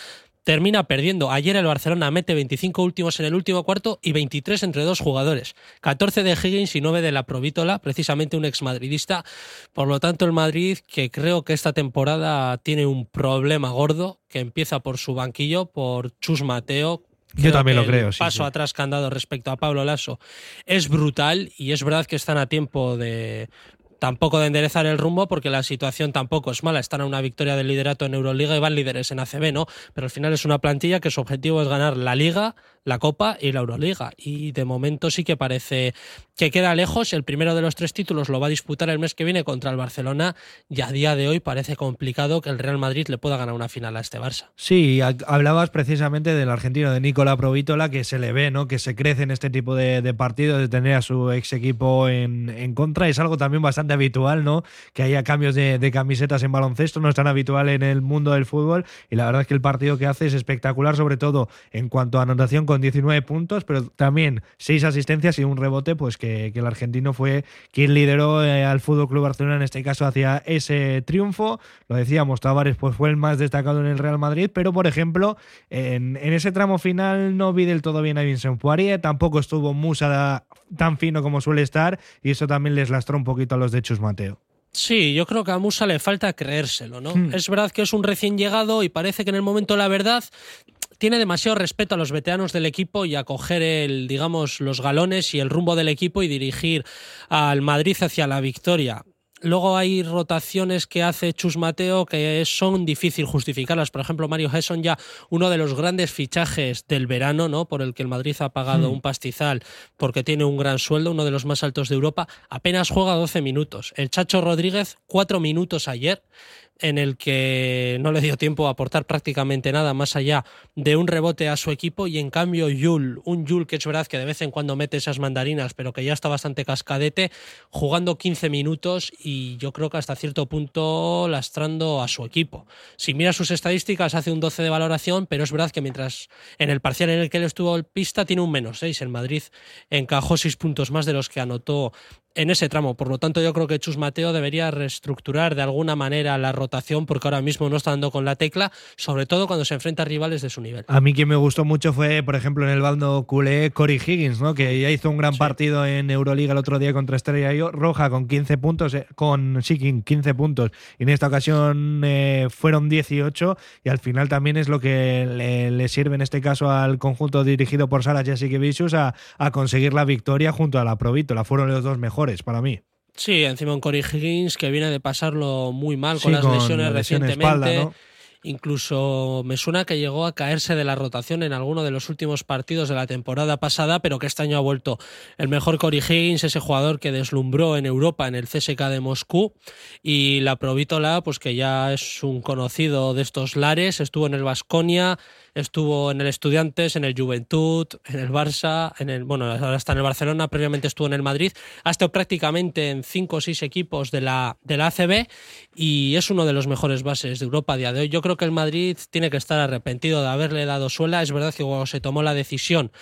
termina perdiendo. Ayer el Barcelona mete 25 últimos en el último cuarto y 23 entre dos jugadores. 14 de Higgins y 9 de la Provítola, precisamente un exmadridista. Por lo tanto, el Madrid, que creo que esta temporada tiene un problema gordo, que empieza por su banquillo, por Chus Mateo, yo también lo creo. Sí, paso atrás que han dado respecto a Pablo Lasso es brutal y es verdad que están a tiempo de tampoco de enderezar el rumbo porque la situación tampoco es mala. Están a una victoria del liderato en Euroliga y van líderes en ACB, ¿no? Pero al final es una plantilla que su objetivo es ganar la Liga, la Copa y la Euroliga. Y de momento sí que parece que queda lejos. El primero de los tres títulos lo va a disputar el mes que viene contra el Barcelona y a día de hoy parece complicado que el Real Madrid le pueda ganar una final a este Barça. Sí, hablabas precisamente del argentino, de Nicola Provítola, que se le ve, ¿no? Que se crece en este tipo de, partidos, de tener a su ex equipo en, en contra. Es algo también bastante habitual, ¿no? Que haya cambios de, de, camisetas en baloncesto, no es tan habitual en el mundo del fútbol. Y la verdad es que el partido que hace es espectacular, sobre todo en cuanto a anotación 19 puntos, pero también 6 asistencias y un rebote, pues que, el argentino fue quien lideró eh, al Fútbol Club Barcelona en este caso hacia ese triunfo. Lo decíamos, Tavares pues fue el más destacado en el Real Madrid, pero por ejemplo, en, ese tramo final no vi del todo bien a Vincent Poirier, tampoco estuvo Musa tan fino como suele estar, y eso también les lastró un poquito a los de Chus Mateo. Sí, yo creo que a Musa le falta creérselo, ¿no? Hmm. Es verdad que es un recién llegado y parece que en el momento de la verdad tiene demasiado respeto a los veteranos del equipo y a coger el, digamos, los galones y el rumbo del equipo y dirigir al Madrid hacia la victoria. Luego hay rotaciones que hace Chus Mateo que son difícil justificarlas. Por ejemplo, Mario Hesson ya uno de los grandes fichajes del verano, ¿no? Por el que el Madrid ha pagado hmm. un pastizal porque tiene un gran sueldo, uno de los más altos de Europa, apenas juega 12 minutos. El Chacho Rodríguez, 4 minutos ayer en el que no le dio tiempo a aportar prácticamente nada más allá de un rebote a su equipo y en cambio Yul, un Yul que es verdad que de vez en cuando mete esas mandarinas pero que ya está bastante cascadete, jugando 15 minutos y yo creo que hasta cierto punto lastrando a su equipo. Si mira sus estadísticas hace un 12 de valoración, pero es verdad que mientras en el parcial en el que él estuvo en pista tiene un menos 6, en Madrid encajó 6 puntos más de los que anotó en ese tramo. Por lo tanto, yo creo que Chus Mateo debería reestructurar de alguna manera la rotación porque ahora mismo no está dando con la tecla, sobre todo cuando se enfrenta a rivales de su nivel. A mí quien me gustó mucho fue, por ejemplo, en el bando culé Cory Higgins, ¿no? que ya hizo un gran partido en Euroliga el otro día contra Estrella Roja con 15 puntos, eh, con sí, 15 puntos, y en esta ocasión eh, fueron 18 y al final también es lo que le, sirve en este caso al conjunto dirigido por Sara Jessica Vicious a, a conseguir la victoria junto a la La Fueron los dos mejores para mí. Sí, encima un Corey Higgins que viene de pasarlo muy mal con las lesiones recientemente. Incluso me suena que llegó a caerse de la rotación en alguno de los últimos partidos de la temporada pasada, pero que este año ha vuelto el mejor Corey Higgins, ese jugador que deslumbró en Europa en el CSK de Moscú. Y la Provítola, pues que ya es un conocido de estos lares, estuvo en el Vasconia, estuvo en el Estudiantes, en el Juventud, en el Barça, en el bueno, ahora está en el Barcelona, previamente estuvo en el Madrid, ha estado prácticamente en cinco o seis equipos de la, de la ACB y es uno de los mejores bases de Europa a día de hoy. Yo creo que el Madrid tiene que estar arrepentido de haberle dado suela. Es verdad que cuando se tomó la decisión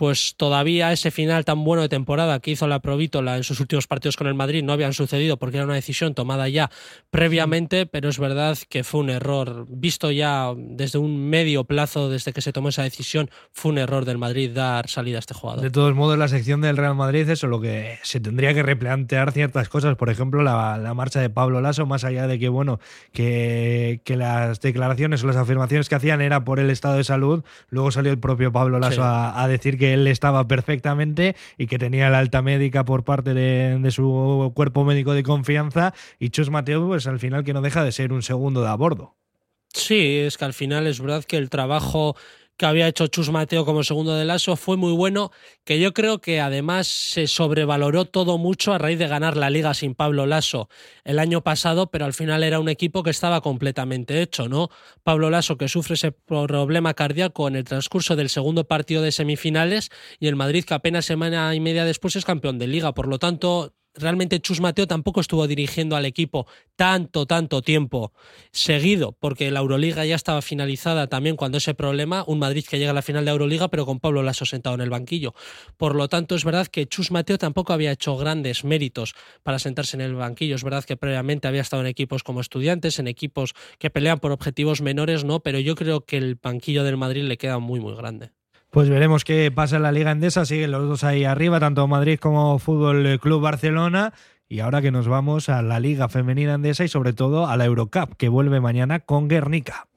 pues todavía ese final tan bueno de temporada que hizo la Provítola en sus últimos partidos con el Madrid no habían sucedido porque era una decisión tomada ya previamente, pero es verdad que fue un error, visto ya desde un medio plazo desde que se tomó esa decisión, fue un error del Madrid dar salida a este jugador. De todos modos, la sección del Real Madrid, eso lo que se tendría que replantear ciertas cosas, por ejemplo, la, marcha de Pablo Lasso, más allá de que, bueno, que, las declaraciones o las afirmaciones que hacían era por el estado de salud, luego salió el propio Pablo Lasso a decir que él estaba perfectamente y que tenía la alta médica por parte de, su cuerpo médico de confianza. Y Chus Mateo, pues al final que no deja de ser un segundo de a bordo. Sí, es que al final es verdad que el trabajo que había hecho Chus Mateo como segundo de Lasso fue muy bueno, que yo creo que además se sobrevaloró todo mucho a raíz de ganar la liga sin Pablo Lasso el año pasado, pero al final era un equipo que estaba completamente hecho, ¿no? Pablo Lasso que sufre ese problema cardíaco en el transcurso del segundo partido de semifinales y el Madrid que apenas semana y media después es campeón de liga, por lo tanto realmente Chus Mateo tampoco estuvo dirigiendo al equipo tanto, tanto tiempo seguido, porque la Euroliga ya estaba finalizada también cuando ese problema, un Madrid que llega a la final de Euroliga, pero con Pablo Lasso sentado en el banquillo. Por lo tanto, es verdad que Chus Mateo tampoco había hecho grandes méritos para sentarse en el banquillo. Es verdad que previamente había estado en equipos como estudiantes, en equipos que pelean por objetivos menores, no, pero yo creo que el banquillo del Madrid le queda muy, muy grande. Pues veremos qué pasa en la Liga Endesa. Siguen los dos ahí arriba, tanto Madrid como Fútbol Club Barcelona. Y ahora que nos vamos a la Liga Femenina Endesa y sobre todo a la Eurocup, que vuelve mañana con Guernica.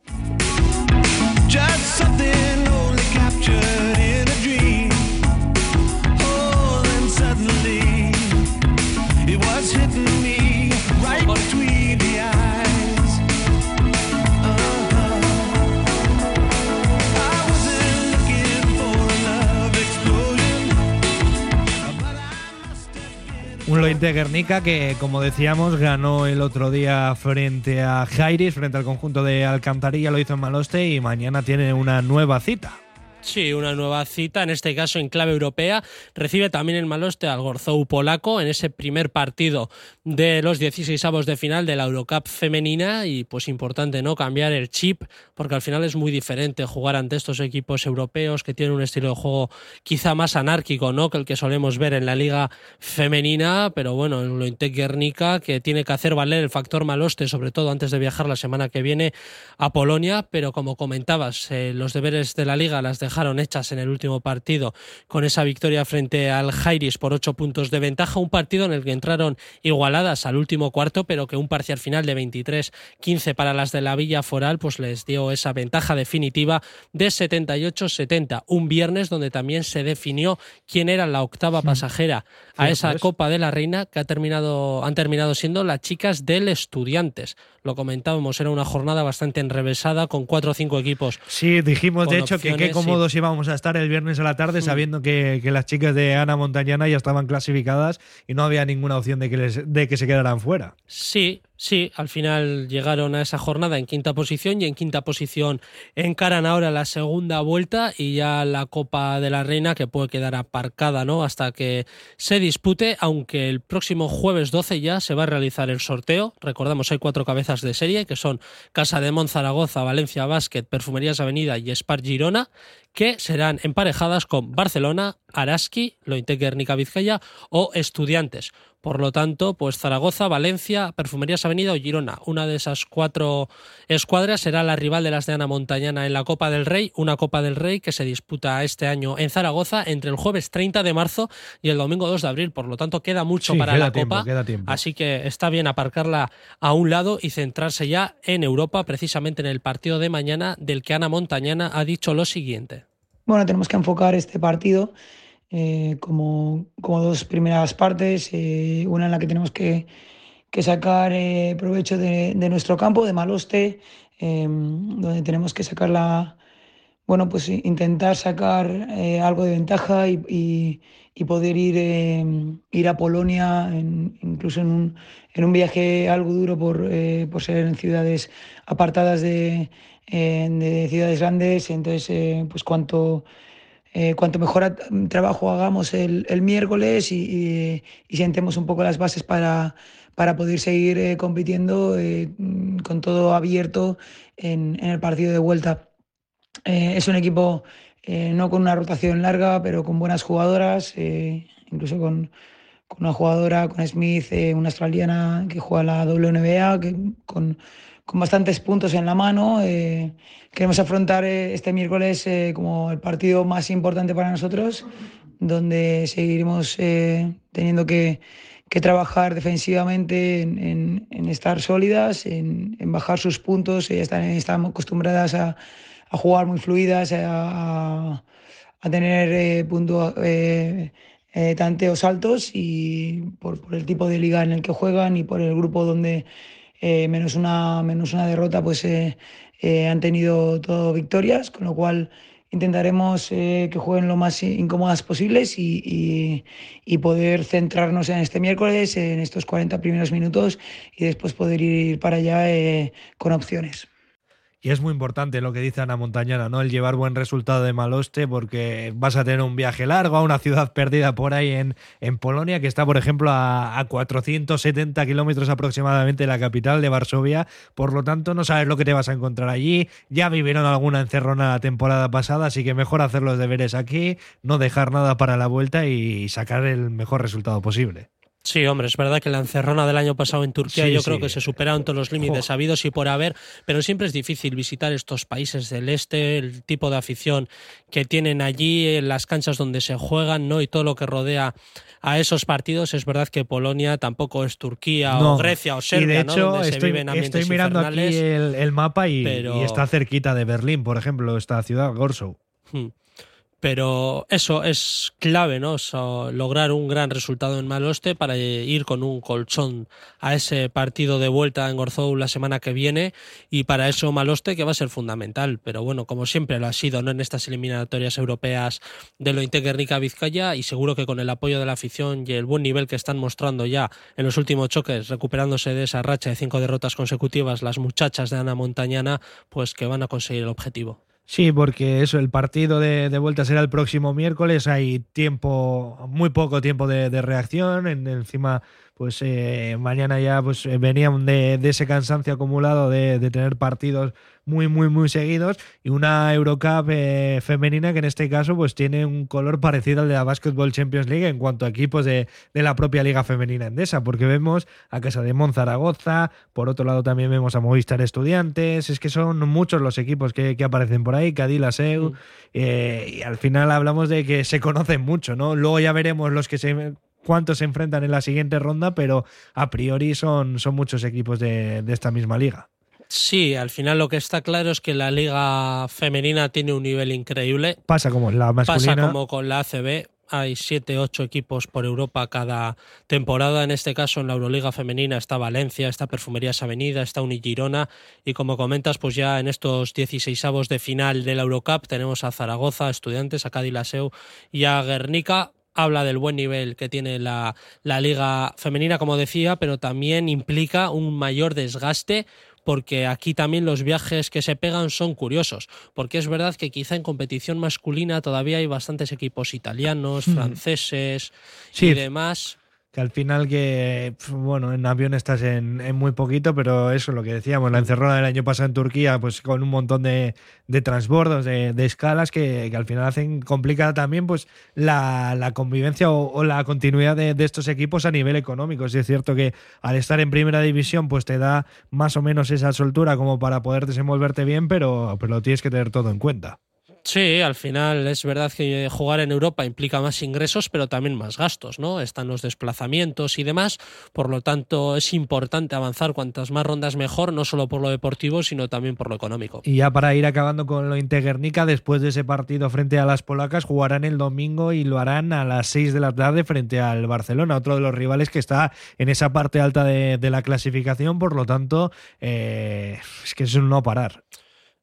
Lointe Guernica que, como decíamos, ganó el otro día frente a Jairis, frente al conjunto de Alcantarilla, lo hizo en Maloste y mañana tiene una nueva cita. Sí, una nueva cita, en este caso en clave europea. Recibe también el Maloste al Gorzou polaco en ese primer partido de los 16 avos de final de la Eurocup femenina. Y pues importante no cambiar el chip porque al final es muy diferente jugar ante estos equipos europeos que tienen un estilo de juego quizá más anárquico no que el que solemos ver en la liga femenina, pero bueno, en lo Guernica que tiene que hacer valer el factor Maloste sobre todo antes de viajar la semana que viene a Polonia, pero como comentabas, eh, los deberes de la liga las de dejaron hechas en el último partido con esa victoria frente al Jairis por ocho puntos de ventaja. Un partido en el que entraron igualadas al último cuarto, pero que un parcial final de 23-15 para las de la Villa Foral pues les dio esa ventaja definitiva de 78-70. Un viernes donde también se definió quién era la octava pasajera a esa Copa de la Reina que ha terminado, han terminado siendo las chicas del Estudiantes. Lo comentábamos, era una jornada bastante enrevesada con cuatro o cinco equipos. Sí, dijimos de hecho que qué cómodos íbamos a estar el viernes a la tarde mm. sabiendo que, las chicas de Ana Montañana ya estaban clasificadas y no había ninguna opción de que, de que se quedaran fuera. Sí, Sí, al final llegaron a esa jornada en quinta posición y en quinta posición encaran ahora la segunda vuelta y ya la Copa de la Reina que puede quedar aparcada ¿no? hasta que se dispute, aunque el próximo jueves 12 ya se va a realizar el sorteo. Recordamos, hay cuatro cabezas de serie que son Casa de Monzaragoza, Valencia Basket, Perfumerías Avenida y Spar Girona, que serán emparejadas con Barcelona, Araski, Lointe Guernica Vizcaya o Estudiantes. Por lo tanto, pues Zaragoza, Valencia, Perfumerías Avenida o Girona. Una de esas cuatro escuadras será la rival de las de Ana Montañana en la Copa del Rey, una Copa del Rey que se disputa este año en Zaragoza entre el jueves 30 de marzo y el domingo 2 de abril. Por lo tanto, queda mucho para la Copa. Así que está bien aparcarla a un lado y centrarse ya en Europa, precisamente en el partido de mañana, del que Ana Montañana ha dicho lo siguiente. Bueno, tenemos que enfocar este partido eh, como, como, dos primeras partes, eh, una en la que tenemos que, que sacar eh, provecho de, nuestro campo, de Maloste, donde tenemos que sacar la, bueno, pues intentar sacar algo de ventaja y, y, poder ir, ir a Polonia, incluso en un, en un, viaje algo duro por, por ser en ciudades apartadas de, de ciudades grandes, entonces pues cuanto eh, cuanto mejor trabajo hagamos el, miércoles y, y, sentemos un poco las bases para, para poder seguir eh, compitiendo eh, con todo abierto en, el partido de vuelta. es un equipo no con una rotación larga, pero con buenas jugadoras, incluso con, con, una jugadora, con Smith, una australiana que juega la WNBA, que, con con bastantes puntos en la mano. Eh, queremos afrontar eh, este miércoles eh, como el partido más importante para nosotros, donde seguiremos teniendo que, trabajar defensivamente en, estar sólidas, en, bajar sus puntos. Ellas están, están acostumbradas a, jugar muy fluidas, a, tener puntos tanteos altos y por, por, el tipo de liga en el que juegan y por el grupo donde eh, menos, una, menos una derrota, pues eh, eh, han tenido todo victorias, con lo cual intentaremos que jueguen lo más incómodas posibles y, y, poder centrarnos en este miércoles, en estos 40 primeros minutos y después poder ir para allá con opciones. Y es muy importante lo que dice Ana Montañana, ¿no? El llevar buen resultado de Maloste, porque vas a tener un viaje largo a una ciudad perdida por ahí en, Polonia, que está, por ejemplo, a, a 470 kilómetros aproximadamente de la capital de Varsovia. Por lo tanto, no sabes lo que te vas a encontrar allí. Ya vivieron alguna encerrona la temporada pasada, así que mejor hacer los deberes aquí, no dejar nada para la vuelta y sacar el mejor resultado posible. Sí, hombre, es verdad que la encerrona del año pasado en Turquía yo creo que se superaron todos los límites habidos y por haber, pero siempre es difícil visitar estos países del este, el tipo de afición que tienen allí, las canchas donde se juegan, ¿no? Y todo lo que rodea a esos partidos. Es verdad que Polonia tampoco es Turquía o Grecia o Serbia, y de hecho, estoy, mirando aquí el, mapa y, está cerquita de Berlín, por ejemplo, esta ciudad, Gorsow. Hmm. Pero eso es clave, ¿no? lograr un gran resultado en Maloste para ir con un colchón a ese partido de vuelta en Gorzou la semana que viene y para eso Maloste que va a ser fundamental. Pero bueno, como siempre lo ha sido, ¿no? En estas eliminatorias europeas de lo Guernica Vizcaya y seguro que con el apoyo de la afición y el buen nivel que están mostrando ya en los últimos choques, recuperándose de esa racha de cinco derrotas consecutivas las muchachas de Ana Montañana, pues que van a conseguir el objetivo. Sí, porque eso, el partido de, vuelta será el próximo miércoles. Hay tiempo, muy poco tiempo de, reacción. En, encima, pues eh, mañana ya pues venían de, ese cansancio acumulado de, tener partidos muy, muy, muy seguidos y una Eurocup eh, femenina que en este caso pues tiene un color parecido al de la Basketball Champions League en cuanto a equipos de, la propia Liga Femenina Endesa, porque vemos a Casa de Monzaragoza, por otro lado también vemos a Movistar Estudiantes, es que son muchos los equipos que, aparecen por ahí, Cadilla, Seu, mm. eh, y al final hablamos de que se conocen mucho, ¿no? Luego ya veremos los que se cuántos se enfrentan en la siguiente ronda, pero a priori son, son muchos equipos de esta misma liga. Sí, al final lo que está claro es que la liga femenina tiene un nivel increíble. Pasa como la masculina. Pasa como con la ACB. Hay siete, ocho equipos por Europa cada temporada. En este caso, en la Euroliga femenina está Valencia, está Perfumerías Avenida, está Unigirona. Y como comentas, pues ya en estos 16 avos de final de la Eurocup tenemos a Zaragoza, Estudiantes, a Cádiz Laseu y a Guernica habla del buen nivel que tiene la, la, liga femenina, como decía, pero también implica un mayor desgaste, porque aquí también los viajes que se pegan son curiosos, porque es verdad que quizá en competición masculina todavía hay bastantes equipos italianos, hmm. franceses y demás que al final que, bueno, en avión estás en, muy poquito, pero eso es lo que decíamos, la encerrona del año pasado en Turquía, pues con un montón de, transbordos, de, escalas, que, al final hacen complicada también pues la, convivencia o, la continuidad de, estos equipos a nivel económico. es cierto que al estar en primera división, pues te da más o menos esa soltura como para poder desenvolverte bien, pero, pero lo tienes que tener todo en cuenta. Sí, al final es verdad que jugar en Europa implica más ingresos, pero también más gastos, ¿no? Están los desplazamientos y demás, por lo tanto es importante avanzar cuantas más rondas mejor, no solo por lo deportivo, sino también por lo económico. Y ya para ir acabando con lo Integernica, después de ese partido frente a las polacas, jugarán el domingo y lo harán a las 6 de la tarde frente al Barcelona, otro de los rivales que está en esa parte alta de, la clasificación, por lo tanto, eh, es que es un no parar.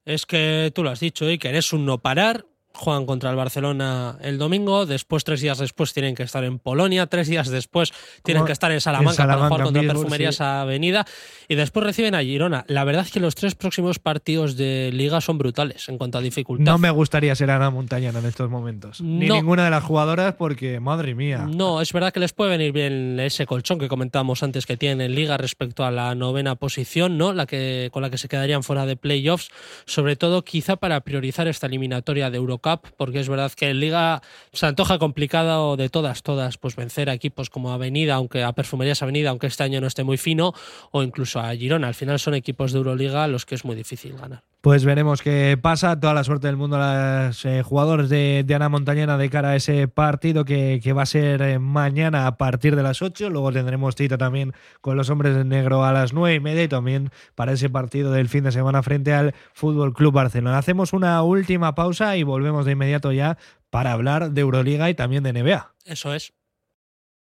Es que tú lo has dicho, que eres un no parar juegan contra el Barcelona el domingo, después tres días después tienen que estar en Polonia, tres días después tienen que estar en Salamanca, para jugar contra Perfumerías Avenida y después reciben a Girona. La verdad es que los tres próximos partidos de liga son brutales en cuanto a dificultad. No me gustaría ser Ana Montañana en estos momentos, ni ninguna de las jugadoras porque, madre mía. No, es verdad que les puede venir bien ese colchón que comentábamos antes que tienen en liga respecto a la novena posición, ¿no? La que con la que se quedarían fuera de playoffs, sobre todo quizá para priorizar esta eliminatoria de Porque es verdad que en Liga se antoja complicado de todas, todas, pues vencer a equipos como Avenida, aunque a Perfumerías Avenida, aunque este año no esté muy fino, o incluso a Girona. Al final son equipos de Euroliga los que es muy difícil ganar. Pues veremos qué pasa. Toda la suerte del mundo a los eh, jugadores de, Ana Montañana de cara a ese partido que, va a ser eh, mañana a partir de las 8. Luego tendremos cita también con los hombres de negro a las 9 y media y también para ese partido del fin de semana frente al Fútbol Club Barcelona. Hacemos una última pausa y volvemos de inmediato ya para hablar de Euroliga y también de NBA. Eso es.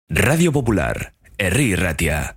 Radio Popular, Erri Ratia.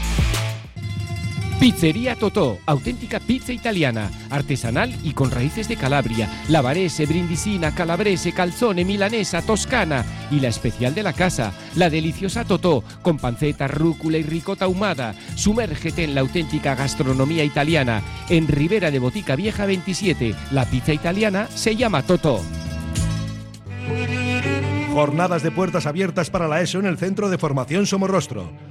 Pizzería Totó, auténtica pizza italiana, artesanal y con raíces de Calabria, lavarese, brindisina, calabrese, calzone, milanesa, toscana y la especial de la casa, la deliciosa Totó, con panceta, rúcula y ricota ahumada. Sumérgete en la auténtica gastronomía italiana. En Ribera de Botica Vieja 27, la pizza italiana se llama Totó. Jornadas de puertas abiertas para la ESO en el Centro de Formación Somorrostro.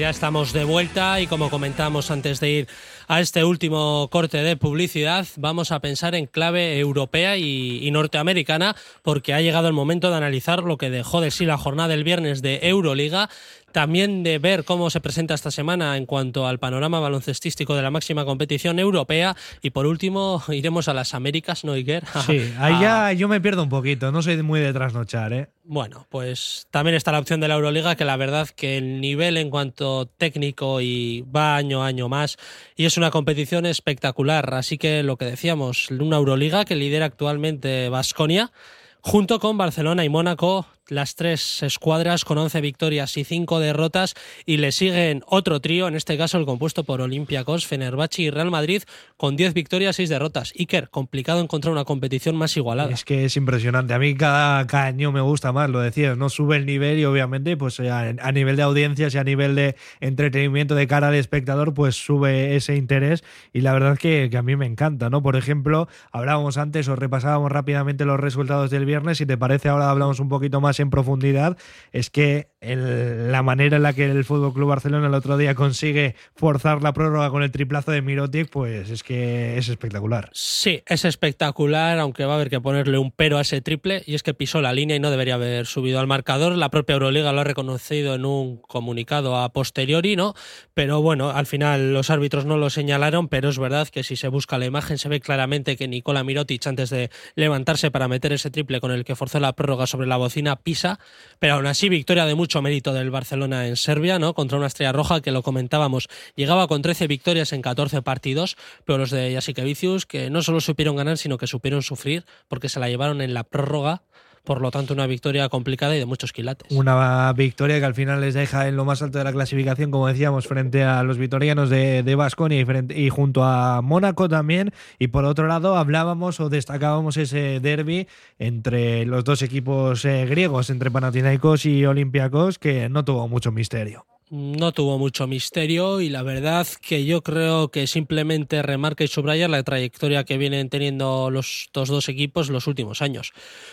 Ya estamos de vuelta y como comentamos antes de ir a este último corte de publicidad, vamos a pensar en clave europea y, norteamericana porque ha llegado el momento de analizar lo que dejó de sí la jornada del viernes de Euroliga también de ver cómo se presenta esta semana en cuanto al panorama baloncestístico de la máxima competición europea y por último iremos a las Américas, ¿no, Iker? Sí, ahí ya yo me pierdo un poquito, no soy muy de trasnochar, ¿eh? Bueno, pues también está la opción de la Euroliga, que la verdad que el nivel en cuanto técnico y va año a año más y es una competición espectacular, así que lo que decíamos, una Euroliga que lidera actualmente Basconia junto con Barcelona y Mónaco las tres escuadras con 11 victorias y 5 derrotas y le siguen otro trío, en este caso el compuesto por Olympiacos, Fenerbahce y Real Madrid con 10 victorias y 6 derrotas. Iker, complicado encontrar una competición más igualada. Es que es impresionante. A mí cada, año me gusta más, lo decías, no sube el nivel y obviamente pues a, nivel de audiencias y a nivel de entretenimiento de cara al espectador pues sube ese interés y la verdad que, que a mí me encanta, ¿no? Por ejemplo, hablábamos antes o repasábamos rápidamente los resultados del viernes, si te parece ahora hablamos un poquito más en profundidad, es que la manera en la que el Fútbol Club Barcelona el otro día consigue forzar la prórroga con el triplazo de Mirotic, pues es que es espectacular. Sí, es espectacular, aunque va a haber que ponerle un pero a ese triple, y es que pisó la línea y no debería haber subido al marcador. La propia Euroliga lo ha reconocido en un comunicado a posteriori, ¿no? Pero bueno, al final los árbitros no lo señalaron, pero es verdad que si se busca la imagen se ve claramente que Nicola Mirotic, antes de levantarse para meter ese triple con el que forzó la prórroga sobre la bocina, pisa, pero aún así victoria de mucho mérito del Barcelona en Serbia, ¿no? Contra una estrella roja que lo comentábamos, llegaba con 13 victorias en 14 partidos, pero los de Jasikevicius que no solo supieron ganar, sino que supieron sufrir porque se la llevaron en la prórroga por lo tanto una victoria complicada y de muchos quilates. Una victoria que al final les deja en lo más alto de la clasificación, como decíamos, frente a los vitorianos de, de Basconia y, y, junto a Mónaco también. Y por otro lado, hablábamos o destacábamos ese derby entre los dos equipos eh, griegos, entre Panathinaikos y Olympiacos, que no tuvo mucho misterio no tuvo mucho misterio y la verdad que yo creo que simplemente remarca y subraya la trayectoria que vienen teniendo los, estos dos equipos los últimos años.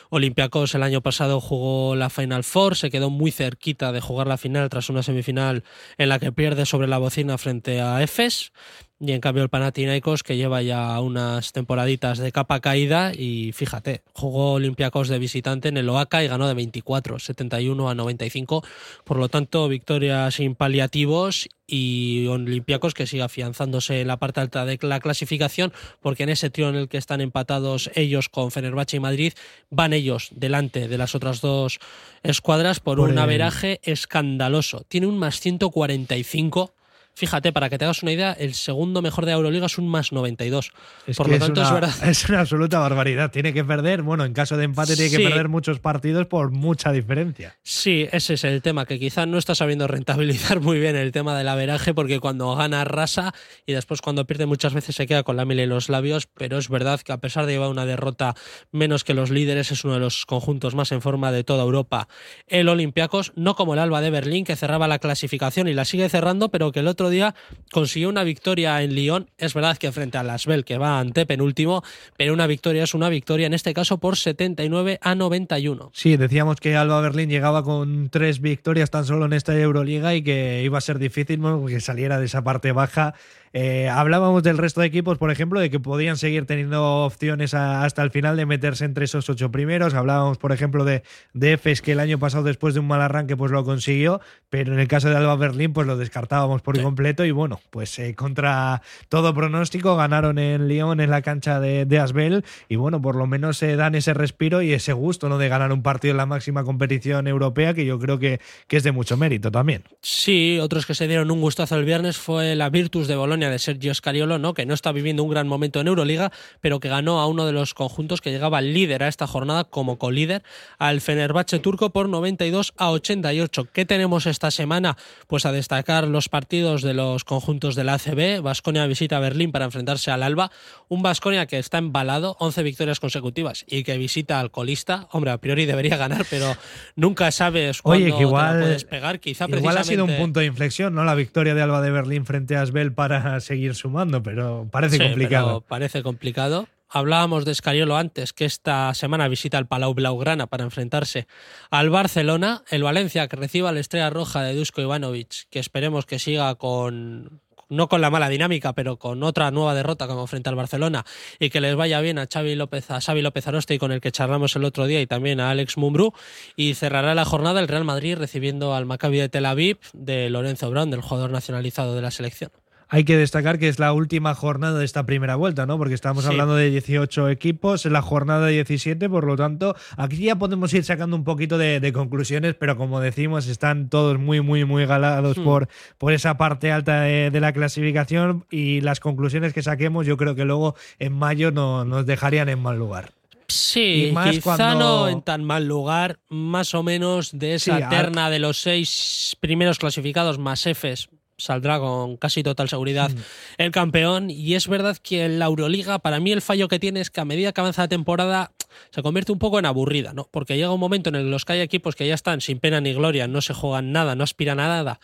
Olympiacos el año pasado jugó la Final Four, se quedó muy cerquita de jugar la final tras una semifinal en la que pierde sobre la bocina frente a Efes y en cambio el Panathinaikos que lleva ya unas temporaditas de capa caída y fíjate, jugó Olympiacos de visitante en el Oaca y ganó de 24, 71 a 95. Por lo tanto, victorias sin paliativos y Olympiacos que sigue afianzándose en la parte alta de la clasificación porque en ese trío en el que están empatados ellos con Fenerbahce y Madrid van ellos delante de las otras dos escuadras por, por un el... averaje escandaloso. Tiene un más 145 Fíjate, para que te hagas una idea, el segundo mejor de Euroliga es un más 92. Es Por lo tanto, es, es una, verdad. Es una absoluta barbaridad. Tiene que perder, bueno, en caso de empate, tiene que perder muchos partidos por mucha diferencia. Sí, ese es el tema, que quizás no está sabiendo rentabilizar muy bien el tema del averaje, porque cuando gana arrasa y después cuando pierde muchas veces se queda con la miel en los labios, pero es verdad que a pesar de llevar una derrota menos que los líderes, es uno de los conjuntos más en forma de toda Europa. El Olympiacos, no como el Alba de Berlín, que cerraba la clasificación y la sigue cerrando, pero que el otro día consiguió una victoria en Lyon. Es verdad que frente a Lasvel, que va ante penúltimo, pero una victoria es una victoria, en este caso por 79 a 91. Sí, decíamos que Alba Berlín llegaba con tres victorias tan solo en esta Euroliga y que iba a ser difícil que saliera de esa parte baja. Eh, hablábamos del resto de equipos, por ejemplo, de que podían seguir teniendo opciones a, hasta el final de meterse entre esos ocho primeros. Hablábamos, por ejemplo, de, de Efes, que el año pasado, después de un mal arranque, pues lo consiguió, pero en el caso de Alba Berlín, pues lo descartábamos por Sí. completo. Y bueno, pues eh, contra todo pronóstico, ganaron en Lyon, en la cancha de, de Asbel, y bueno, por lo menos se dan ese respiro y ese gusto ¿no? de ganar un partido en la máxima competición europea, que yo creo que, que es de mucho mérito también. Sí, otros que se dieron un gustazo el viernes fue la Virtus de Bolonia de Sergio Scariolo, ¿no? que no está viviendo un gran momento en Euroliga, pero que ganó a uno de los conjuntos que llegaba líder a esta jornada como colíder, al Fenerbahce turco por 92 a 88. ¿Qué tenemos esta semana? Pues a destacar los partidos de los conjuntos del ACB. Vasconia visita Berlín para enfrentarse al Alba. Un Vasconia que está embalado, 11 victorias consecutivas y que visita al colista. Hombre, a priori debería ganar, pero nunca sabes cuándo Oye, que te la igual, puedes pegar. Quizá igual ha sido un precisamente- punto de inflexión, ¿no? La victoria de Alba de Berlín frente a Asbel para seguir sumando, pero parece Sí, complicado. pero parece complicado. Hablábamos de Escariolo antes, que esta semana visita el Palau Blaugrana para enfrentarse al Barcelona. El Valencia que reciba la estrella roja de Dusko Ivanovic, que esperemos que siga con, no con la mala dinámica, pero con otra nueva derrota como frente al Barcelona y que les vaya bien a Xavi López, a Xavi López Aroste con el que charlamos el otro día y también a Alex Mumbrú y cerrará la jornada el Real Madrid recibiendo al Maccabi de Tel Aviv de Lorenzo Brown, del jugador nacionalizado de la selección. Hay que destacar que es la última jornada de esta primera vuelta, ¿no? Porque estamos Sí. hablando de 18 equipos, es la jornada 17, por lo tanto, aquí ya podemos ir sacando un poquito de, de conclusiones, pero como decimos, están todos muy, muy, muy galados Hmm. por, por esa parte alta de, de la clasificación y las conclusiones que saquemos, yo creo que luego en mayo no, nos dejarían en mal lugar. Sí, más quizá cuando- no en tan mal lugar, más o menos de esa Sí, a- terna de los seis primeros clasificados más Fs saldrá con casi total seguridad Mm. el campeón y es verdad que en la Euroliga para mí el fallo que tiene es que a medida que avanza la temporada se convierte un poco en aburrida, ¿no? Porque llega un momento en el que los que hay equipos que ya están sin pena ni gloria, no se juegan nada, no aspiran a nada.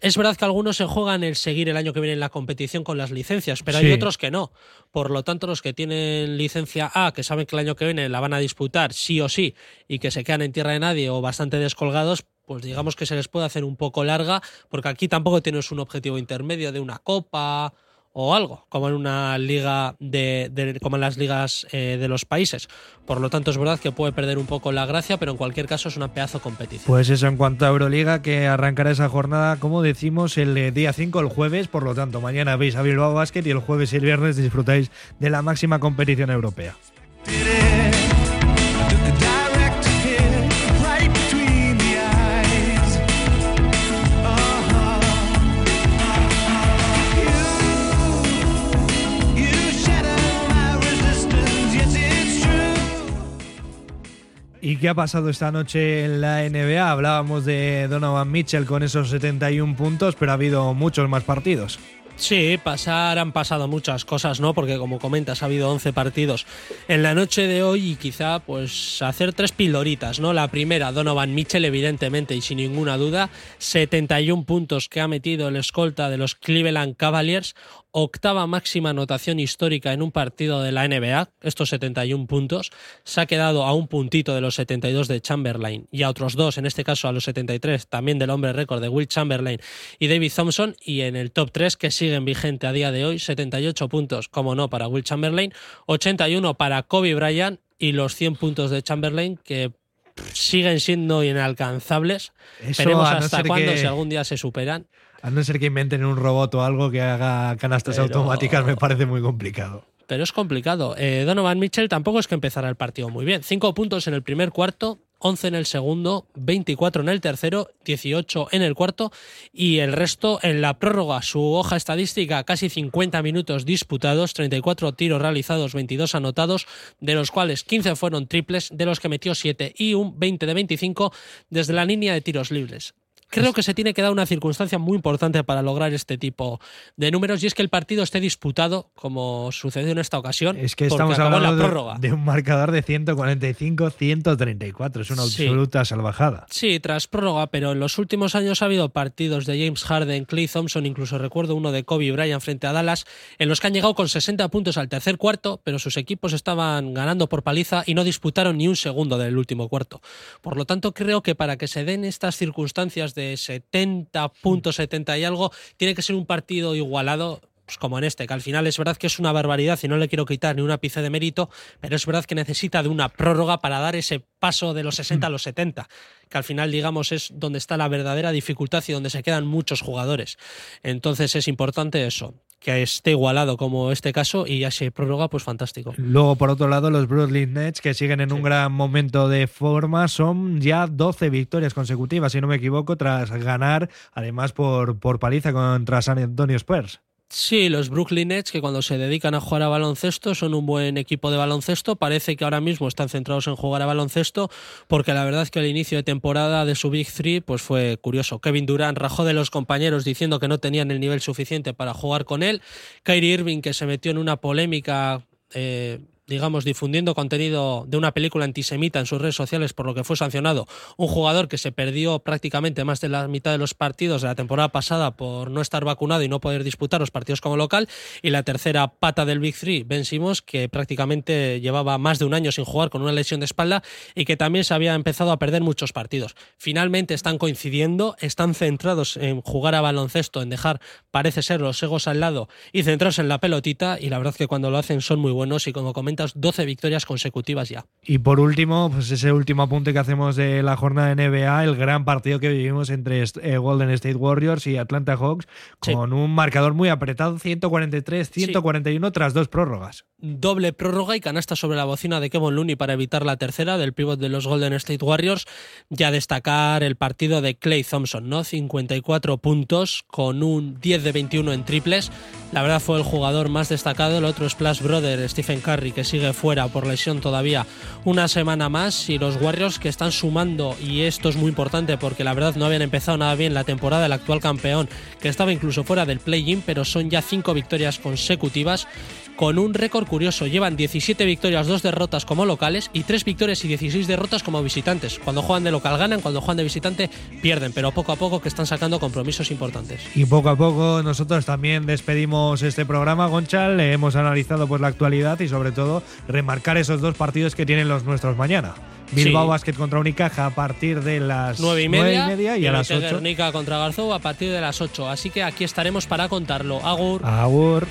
Es verdad que algunos se juegan el seguir el año que viene en la competición con las licencias, pero Sí. hay otros que no. Por lo tanto, los que tienen licencia A, que saben que el año que viene la van a disputar sí o sí y que se quedan en tierra de nadie o bastante descolgados, pues digamos que se les puede hacer un poco larga, porque aquí tampoco tienes un objetivo intermedio de una copa o algo, como en una liga de, de- como en las ligas eh, de los países. Por lo tanto, es verdad que puede perder un poco la gracia, pero en cualquier caso es una pedazo competición. Pues eso en cuanto a Euroliga, que arrancará esa jornada, como decimos, el eh, día 5, el jueves. Por lo tanto, mañana veis a Bilbao Basket y el jueves y el viernes disfrutáis de la máxima competición europea. Qué ha pasado esta noche en la NBA? Hablábamos de Donovan Mitchell con esos 71 puntos, pero ha habido muchos más partidos. Sí, pasar han pasado muchas cosas, ¿no? Porque como comentas, ha habido 11 partidos en la noche de hoy y quizá pues hacer tres pildoritas, ¿no? La primera, Donovan Mitchell, evidentemente y sin ninguna duda, 71 puntos que ha metido el escolta de los Cleveland Cavaliers, octava máxima anotación histórica en un partido de la NBA, estos 71 puntos, se ha quedado a un puntito de los 72 de Chamberlain y a otros dos, en este caso a los 73, también del hombre récord de Will Chamberlain y David Thompson, y en el top 3 que siguen vigente a día de hoy, 78 puntos, como no, para Will Chamberlain, 81 para Kobe Bryant y los 100 puntos de Chamberlain que siguen siendo inalcanzables. Eso, Veremos no hasta cuándo, que- si algún día se superan. A no ser que inventen un robot o algo que haga canastas Pero- automáticas, me parece muy complicado. pero es complicado. Eh, Donovan Mitchell tampoco es que empezara el partido muy bien. Cinco puntos en el primer cuarto, 11 en el segundo, 24 en el tercero, 18 en el cuarto y el resto en la prórroga. Su hoja estadística, casi 50 minutos disputados, 34 tiros realizados, 22 anotados, de los cuales 15 fueron triples, de los que metió 7 y un 20 de 25 desde la línea de tiros libres. Creo que se tiene que dar una circunstancia muy importante para lograr este tipo de números y es que el partido esté disputado, como sucedió en esta ocasión. Es que estamos hablando la de- prórroga. de, un marcador de 145-134. Es una Sí. absoluta salvajada. Sí, tras prórroga, pero en los últimos años ha habido partidos de James Harden, Clay Thompson, incluso recuerdo uno de Kobe Bryant frente a Dallas, en los que han llegado con 60 puntos al tercer cuarto, pero sus equipos estaban ganando por paliza y no disputaron ni un segundo del último cuarto. Por lo tanto, creo que para que se den estas circunstancias de 70 puntos, 70 y algo, tiene que ser un partido igualado. pues como en este, que al final es verdad que es una barbaridad y no le quiero quitar ni un ápice de mérito, pero es verdad que necesita de una prórroga para dar ese paso de los 60 a los 70, que al final, digamos, es donde está la verdadera dificultad y donde se quedan muchos jugadores. Entonces es importante eso, que esté igualado como este caso y ya se prórroga, pues fantástico. Luego, por otro lado, los Brooklyn Nets, que siguen en un gran momento de forma, son ya 12 victorias consecutivas, si no me equivoco, tras ganar, además, por, por paliza contra San Antonio Spurs. Sí, los Brooklyn Nets, que cuando se dedican a jugar a baloncesto son un buen equipo de baloncesto. Parece que ahora mismo están centrados en jugar a baloncesto, porque la verdad es que el inicio de temporada de su Big Three pues fue curioso. Kevin Durant rajó de los compañeros diciendo que no tenían el nivel suficiente para jugar con él. Kyrie Irving, que se metió en una polémica. eh, digamos, difundiendo contenido de una película antisemita en sus redes sociales, por lo que fue sancionado un jugador que se perdió prácticamente más de la mitad de los partidos de la temporada pasada por no estar vacunado y no poder disputar los partidos como local. Y la tercera pata del Big Three, Ben Simmons, que prácticamente llevaba más de un año sin jugar con una lesión de espalda y que también se había empezado a perder muchos partidos. Finalmente están coincidiendo, están centrados en jugar a baloncesto, en dejar, parece ser, los egos al lado y centrarse en la pelotita. Y la verdad que cuando lo hacen son muy buenos y como comentas, 12 victorias consecutivas ya. Y por último, pues ese último apunte que hacemos de la jornada de NBA, el gran partido que vivimos entre eh, Golden State Warriors y Atlanta Hawks, con un marcador muy apretado, 143-141 tras dos prórrogas doble prórroga y canasta sobre la bocina de Kevin Looney para evitar la tercera del pívot de los Golden State Warriors. Ya destacar el partido de Clay Thompson, ¿no? 54 puntos con un 10 de 21 en triples. La verdad fue el jugador más destacado. El otro Splash Brother, Stephen Curry, que sigue fuera por lesión todavía una semana más. Y los Warriors que están sumando, y esto es muy importante porque la verdad no habían empezado nada bien la temporada del actual campeón, que estaba incluso fuera del play-in, pero son ya cinco victorias consecutivas con un récord curioso. Llevan 17 victorias, 2 derrotas como locales y 3 victorias y 16 derrotas como visitantes. Cuando juegan de local ganan, cuando juegan de visitante pierden, pero poco a poco que están sacando compromisos importantes. Y poco a poco nosotros también despedimos este programa, Gonchal. Le hemos analizado pues la actualidad y sobre todo remarcar esos dos partidos que tienen los nuestros mañana. Bilbao Basket contra Unicaja a partir de las 9 y media, y, a las 8. Guernica contra Garzó a partir de las 8. Así que aquí estaremos para contarlo. Agur. Agur.